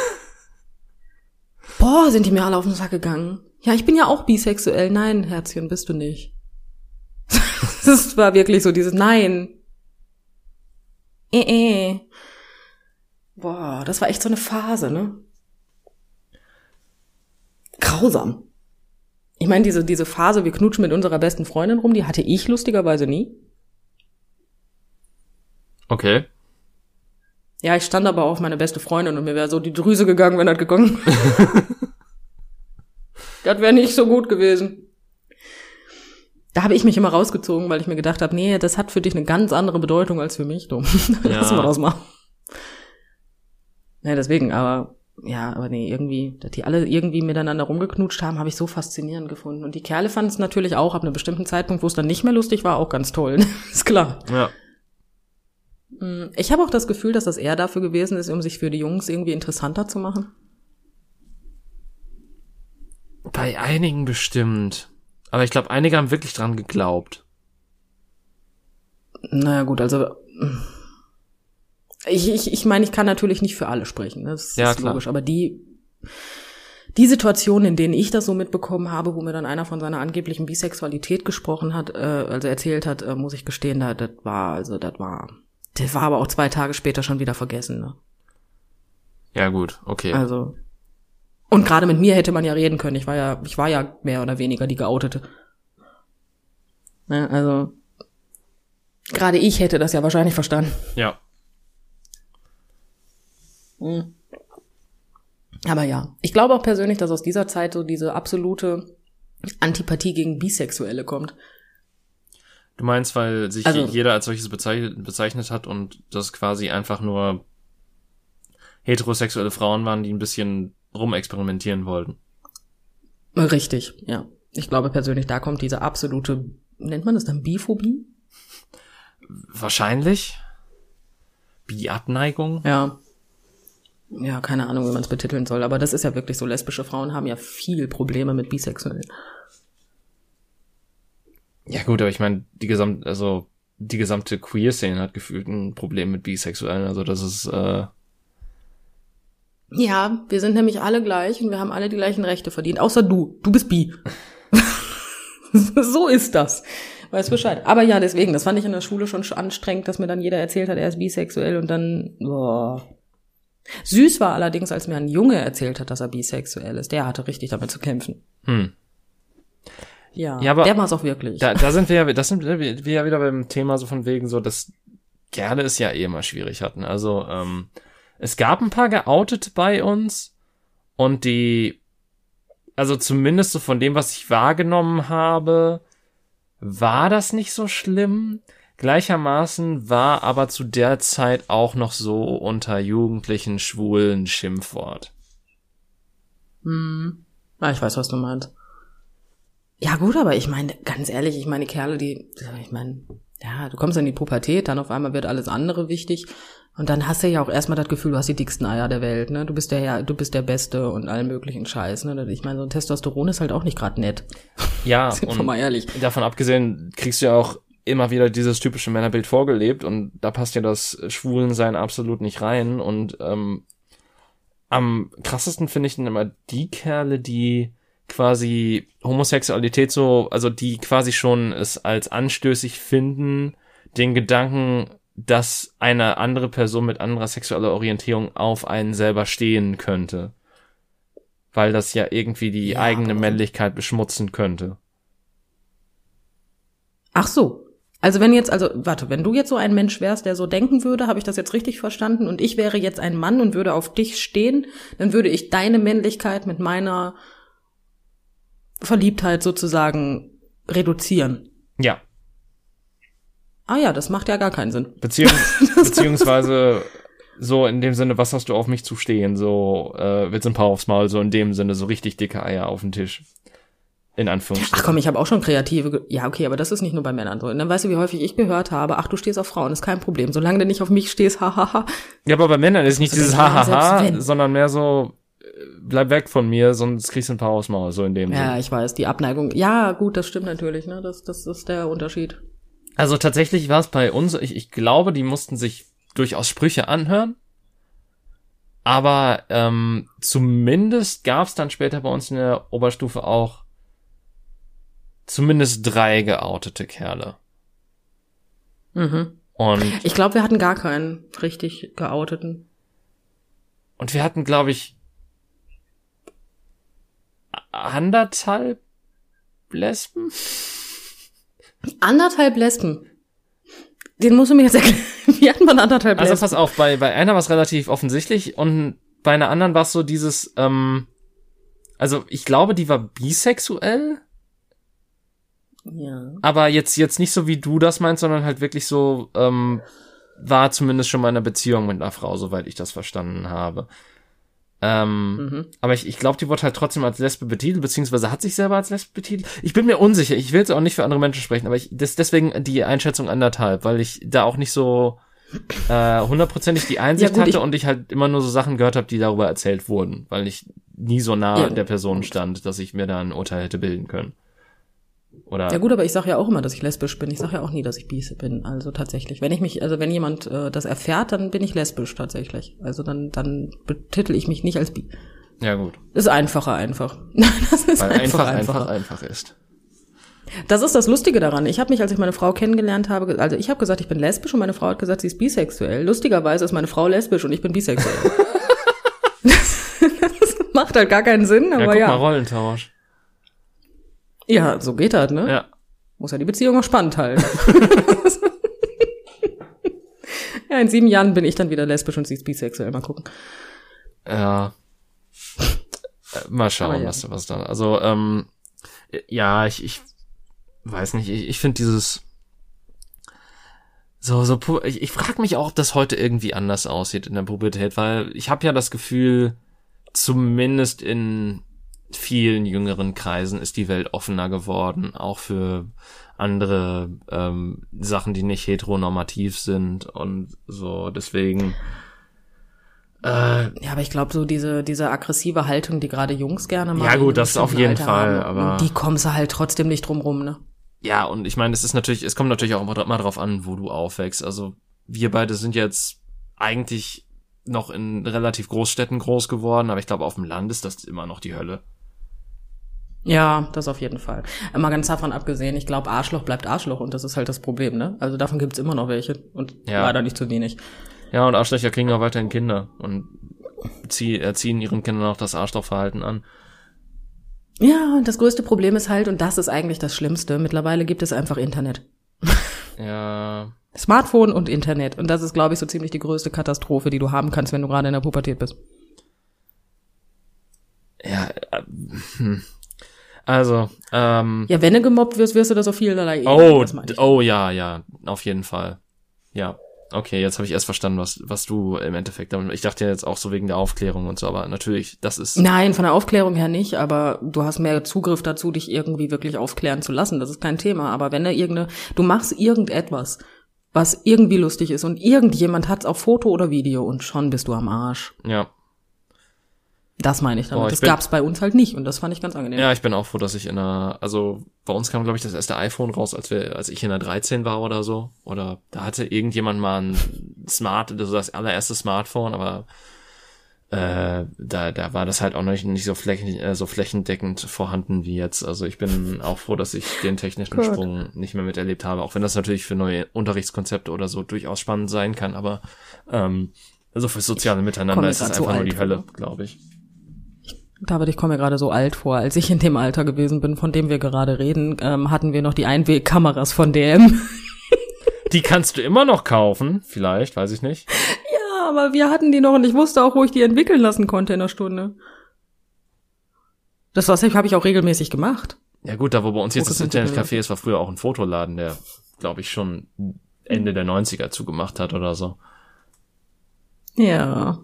Boah, sind die mir alle auf den Sack gegangen. Ja, ich bin ja auch bisexuell. Nein, Herzchen, bist du nicht. das war wirklich so dieses Nein. Äh, äh. Boah, das war echt so eine Phase, ne? Grausam. Ich meine, diese, diese Phase, wir knutschen mit unserer besten Freundin rum, die hatte ich lustigerweise nie. Okay. Ja, ich stand aber auf meine beste Freundin und mir wäre so die Drüse gegangen, wenn das gegangen. das wäre nicht so gut gewesen da habe ich mich immer rausgezogen, weil ich mir gedacht habe, nee, das hat für dich eine ganz andere Bedeutung als für mich. Du. Ja. Lass mal das mal. Ja, deswegen, aber ja, aber nee, irgendwie, dass die alle irgendwie miteinander rumgeknutscht haben, habe ich so faszinierend gefunden. Und die Kerle fanden es natürlich auch ab einem bestimmten Zeitpunkt, wo es dann nicht mehr lustig war, auch ganz toll. ist klar. Ja. Hm, ich habe auch das Gefühl, dass das eher dafür gewesen ist, um sich für die Jungs irgendwie interessanter zu machen. Bei einigen bestimmt. Aber ich glaube, einige haben wirklich dran geglaubt. Naja, gut, also ich, ich, ich meine, ich kann natürlich nicht für alle sprechen, ne? das Ja, ist klar. logisch, aber die, die Situationen, in denen ich das so mitbekommen habe, wo mir dann einer von seiner angeblichen Bisexualität gesprochen hat, äh, also erzählt hat, äh, muss ich gestehen, da, das war, also das war, das war aber auch zwei Tage später schon wieder vergessen. Ne? Ja, gut, okay. Also und gerade mit mir hätte man ja reden können. Ich war ja, ich war ja mehr oder weniger die geoutete. Ne, also gerade ich hätte das ja wahrscheinlich verstanden. ja. Aber ja, ich glaube auch persönlich, dass aus dieser Zeit so diese absolute Antipathie gegen Bisexuelle kommt. Du meinst, weil sich Also- jeder als solches bezeichnet, bezeichnet hat und das quasi einfach nur heterosexuelle Frauen waren, die ein bisschen rumexperimentieren wollten. Richtig, ja. Ich glaube persönlich, da kommt diese absolute, nennt man das dann Biphobie? Wahrscheinlich. Bi-Abneigung. Ja. Ja, keine Ahnung, wie man es betiteln soll, aber das ist ja wirklich so. Lesbische Frauen haben ja viel Probleme mit Bisexuellen. Ja gut, aber ich meine, die gesamte, also die gesamte Queer-Szene hat gefühlt ein Problem mit Bisexuellen. Also das ist, äh, Ja, wir sind nämlich alle gleich und wir haben alle die gleichen Rechte verdient, außer du. Du bist bi. so ist das. Weiß Bescheid. Aber ja, deswegen, das fand ich in der Schule schon anstrengend, dass mir dann jeder erzählt hat, er ist bisexuell und dann, boah. Süß war allerdings, als mir ein Junge erzählt hat, dass er bisexuell ist. Der hatte richtig damit zu kämpfen. hm. Ja, Ja, aber der war es auch wirklich. Da, da sind wir ja, das sind wir ja wieder beim Thema so von wegen so, dass Kerle es ja eh immer schwierig hatten. Also, ähm, es gab ein paar geoutet bei uns und die, also zumindest so von dem, was ich wahrgenommen habe, war das nicht so schlimm. Gleichermaßen war aber zu der Zeit auch noch so unter Jugendlichen schwulen Schimpfwort. Hm. Ah, ich weiß, was du meinst. Ja, gut, aber ich meine, ganz ehrlich, ich meine, Kerle, die, ich meine, ja, du kommst in die Pubertät, dann auf einmal wird alles andere wichtig. Und dann hast du ja auch erstmal das Gefühl, du hast die dicksten Eier der Welt, ne? Du bist der ja, du bist der Beste und allen möglichen Scheiß, ne? Ich meine, so ein Testosteron ist halt auch nicht gerade nett. Ja, Sind und mal ehrlich. davon abgesehen kriegst du ja auch immer wieder dieses typische Männerbild vorgelebt und da passt ja das Schwulensein absolut nicht rein und ähm, am krassesten finde ich dann immer die Kerle, die quasi Homosexualität so, also die quasi schon es als anstößig finden, den Gedanken, dass eine andere Person mit anderer sexueller Orientierung auf einen selber stehen könnte. Weil das ja irgendwie die Ja, eigene aber- Männlichkeit beschmutzen könnte. Ach so. Also wenn jetzt, also warte, wenn du jetzt so ein Mensch wärst, der so denken würde, habe ich das jetzt richtig verstanden und ich wäre jetzt ein Mann und würde auf dich stehen, dann würde ich deine Männlichkeit mit meiner Verliebtheit sozusagen reduzieren. Ja, Ah ja, das macht ja gar keinen Sinn. Beziehung, beziehungsweise so in dem Sinne, was hast du auf mich zu stehen? So, äh, willst du ein paar aufs Maul, so in dem Sinne, so richtig dicke Eier auf den Tisch. In Anführungsstrichen. Ach komm, ich habe auch schon kreative. Ge ja, okay, aber das ist nicht nur bei Männern so. Und dann weißt du, wie häufig ich gehört habe, ach, du stehst auf Frauen, ist kein Problem. Solange du nicht auf mich stehst, hahaha. Ja, aber bei Männern ist nicht dieses Hahaha, wenn. sondern mehr so, bleib weg von mir, sonst kriegst du ein paar aufs Maul, so in dem Ja, Sinne. ich weiß, die Abneigung. Ja, gut, das stimmt natürlich, ne? Das, das ist der Unterschied. Also tatsächlich war es bei uns, ich, ich glaube, die mussten sich durchaus Sprüche anhören. Aber ähm, zumindest gab es dann später bei uns in der Oberstufe auch zumindest drei geoutete Kerle. Mhm. Und, Ich glaube, wir hatten gar keinen richtig geouteten. und wir hatten, glaube ich, anderthalb Lesben? Anderthalb Lesben. Den musst du mir jetzt erklären. Wie hat man anderthalb Also Lesben? pass auf, bei, bei einer war es relativ offensichtlich und bei einer anderen war es so dieses, ähm, also ich glaube, die war bisexuell, ja. aber jetzt, jetzt nicht so wie du das meinst, sondern halt wirklich so, ähm, war zumindest schon mal in einer Beziehung mit einer Frau, soweit ich das verstanden habe. Ähm, mhm. Aber ich, ich glaube, die wurde halt trotzdem als Lesbe betitelt, beziehungsweise hat sich selber als Lesbe betitelt. Ich bin mir unsicher. Ich will jetzt auch nicht für andere Menschen sprechen, aber ich, das, deswegen die Einschätzung anderthalb, weil ich da auch nicht so äh, hundertprozentig die Einsicht ja, gut, hatte und ich halt immer nur so Sachen gehört habe, die darüber erzählt wurden, weil ich nie so nah ja, der Person stand, dass ich mir da ein Urteil hätte bilden können. Oder ja gut, aber ich sage ja auch immer, dass ich lesbisch bin. Ich sage ja auch nie, dass ich bis bin. Also tatsächlich, wenn ich mich, also wenn jemand äh, das erfährt, dann bin ich lesbisch tatsächlich. Also dann, dann betitel ich mich nicht als bi. Ja gut. Ist einfacher einfach. das ist Weil einfach, einfach, einfach ist. Das ist das Lustige daran. Ich habe mich, als ich meine Frau kennengelernt habe, also ich habe gesagt, ich bin lesbisch und meine Frau hat gesagt, sie ist bisexuell. Lustigerweise ist meine Frau lesbisch und ich bin bisexuell. das, das macht halt gar keinen Sinn, aber ja. Guck ja. mal, Rollentausch. Ja, so geht das, ne? Ja. Muss ja die Beziehung auch spannend halten. ja, in sieben Jahren bin ich dann wieder lesbisch und sie ist bisexuell. Mal gucken. Ja. Äh, mal schauen, ja. was, was da. Also, ähm, ja, ich, ich weiß nicht, ich, ich finde dieses so, so, ich, ich frage mich auch, ob das heute irgendwie anders aussieht in der Pubertät, weil ich habe ja das Gefühl, zumindest in vielen jüngeren Kreisen ist die Welt offener geworden, auch für andere ähm, Sachen, die nicht heteronormativ sind und so. Deswegen. Äh, ja, aber ich glaube, so diese, diese aggressive Haltung, die gerade Jungs gerne machen. Ja, gut, das auf jeden Alter Fall, haben, aber. Die kommen sie halt trotzdem nicht drum rum, ne? Ja, und ich meine, es ist natürlich, es kommt natürlich auch immer drauf an, wo du aufwächst. Also, wir beide sind jetzt eigentlich noch in relativ Großstädten groß geworden, aber ich glaube, auf dem Land ist das immer noch die Hölle. Ja, das auf jeden Fall. Mal ganz davon abgesehen, ich glaube, Arschloch bleibt Arschloch und das ist halt das Problem, ne? Also davon gibt's immer noch welche und ja. leider nicht zu wenig. Ja, und Arschlöcher kriegen auch weiterhin Kinder und zieh, erziehen ihren Kindern auch das Arschlochverhalten an. Ja, und das größte Problem ist halt, und das ist eigentlich das Schlimmste, mittlerweile gibt es einfach Internet. Ja. Smartphone und Internet. Und das ist, glaube ich, so ziemlich die größte Katastrophe, die du haben kannst, wenn du gerade in der Pubertät bist. Ja, äh, hm. Also, ähm. Ja, wenn du gemobbt wirst, wirst du das auf vielerlei Oh, oh ja, ja, auf jeden Fall. Ja. Okay, jetzt habe ich erst verstanden, was, was du im Endeffekt damit. Ich dachte ja jetzt auch so wegen der Aufklärung und so, aber natürlich, das ist. Nein, von der Aufklärung her nicht, aber du hast mehr Zugriff dazu, dich irgendwie wirklich aufklären zu lassen. Das ist kein Thema. Aber wenn du irgendeine, du machst irgendetwas, was irgendwie lustig ist und irgendjemand hat's auf Foto oder Video und schon bist du am Arsch. Ja. Das meine ich damit. Oh, ich das bin, gab's bei uns halt nicht und das fand ich ganz angenehm. Ja, ich bin auch froh, dass ich in einer, also bei uns kam glaube ich das erste iPhone raus, als wir, als ich in der 13 war oder so. Oder da hatte irgendjemand mal ein Smart, also das allererste Smartphone, aber äh, da, da war das halt auch noch nicht, nicht so, flächen, äh, so flächendeckend vorhanden wie jetzt. Also ich bin auch froh, dass ich den technischen Good. Sprung nicht mehr miterlebt habe, auch wenn das natürlich für neue Unterrichtskonzepte oder so durchaus spannend sein kann, aber ähm, also für soziale Miteinander ist es einfach nur die Hölle, glaube ich. David, ich komme mir gerade so alt vor. Als ich in dem Alter gewesen bin, von dem wir gerade reden, ähm, hatten wir noch die Einwegkameras von DM. Die kannst du immer noch kaufen, vielleicht, weiß ich nicht. Ja, aber wir hatten die noch und ich wusste auch, wo ich die entwickeln lassen konnte in der Stunde. Das habe ich auch regelmäßig gemacht. Ja gut, da wo bei uns jetzt das Internetcafé ist, war früher auch ein Fotoladen, der, glaube ich, schon Ende der 90er zugemacht hat oder so. Ja.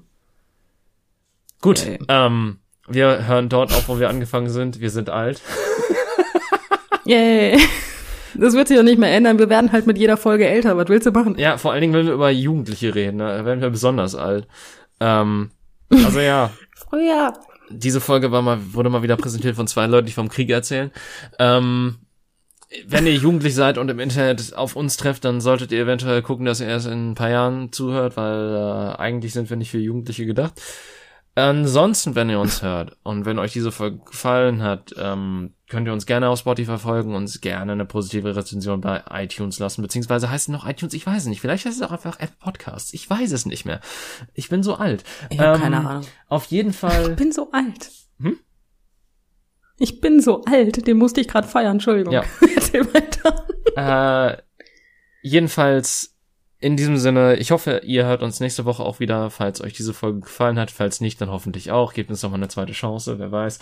Gut, okay. ähm, wir hören dort auf, wo wir angefangen sind. Wir sind alt. Yay. Das wird sich doch nicht mehr ändern. Wir werden halt mit jeder Folge älter. Was willst du machen? Ja, vor allen Dingen, wenn wir über Jugendliche reden, ne? da werden wir besonders alt. Ähm, also ja. Früher. Diese Folge war mal, wurde mal wieder präsentiert von zwei Leuten, die vom Krieg erzählen. Ähm, wenn ihr jugendlich seid und im Internet auf uns trefft, dann solltet ihr eventuell gucken, dass ihr erst in ein paar Jahren zuhört, weil äh, eigentlich sind wir nicht für Jugendliche gedacht. Ansonsten, wenn ihr uns hört und wenn euch diese Folge gefallen hat, ähm, könnt ihr uns gerne auf Spotify folgen, uns gerne eine positive Rezension bei iTunes lassen, beziehungsweise heißt es noch iTunes, ich weiß es nicht. Vielleicht heißt es auch einfach Apple Podcasts. Ich weiß es nicht mehr. Ich bin so alt. Ich habe ähm, keine Ahnung. Auf jeden Fall. Ich bin so alt. Hm? Ich bin so alt. Den musste ich gerade feiern. Entschuldigung. Ja. Erzähl weiter. Äh, jedenfalls in diesem Sinne, ich hoffe, ihr hört uns nächste Woche auch wieder, falls euch diese Folge gefallen hat. Falls nicht, dann hoffentlich auch. Gebt uns noch mal eine zweite Chance, wer weiß.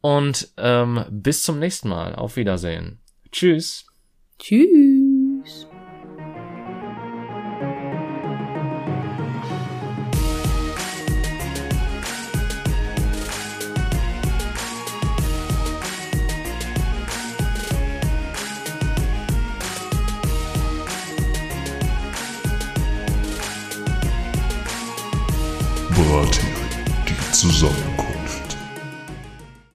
Und ähm, bis zum nächsten Mal. Auf Wiedersehen. Tschüss. Tschüss. Brathering, die Zusammenkunft.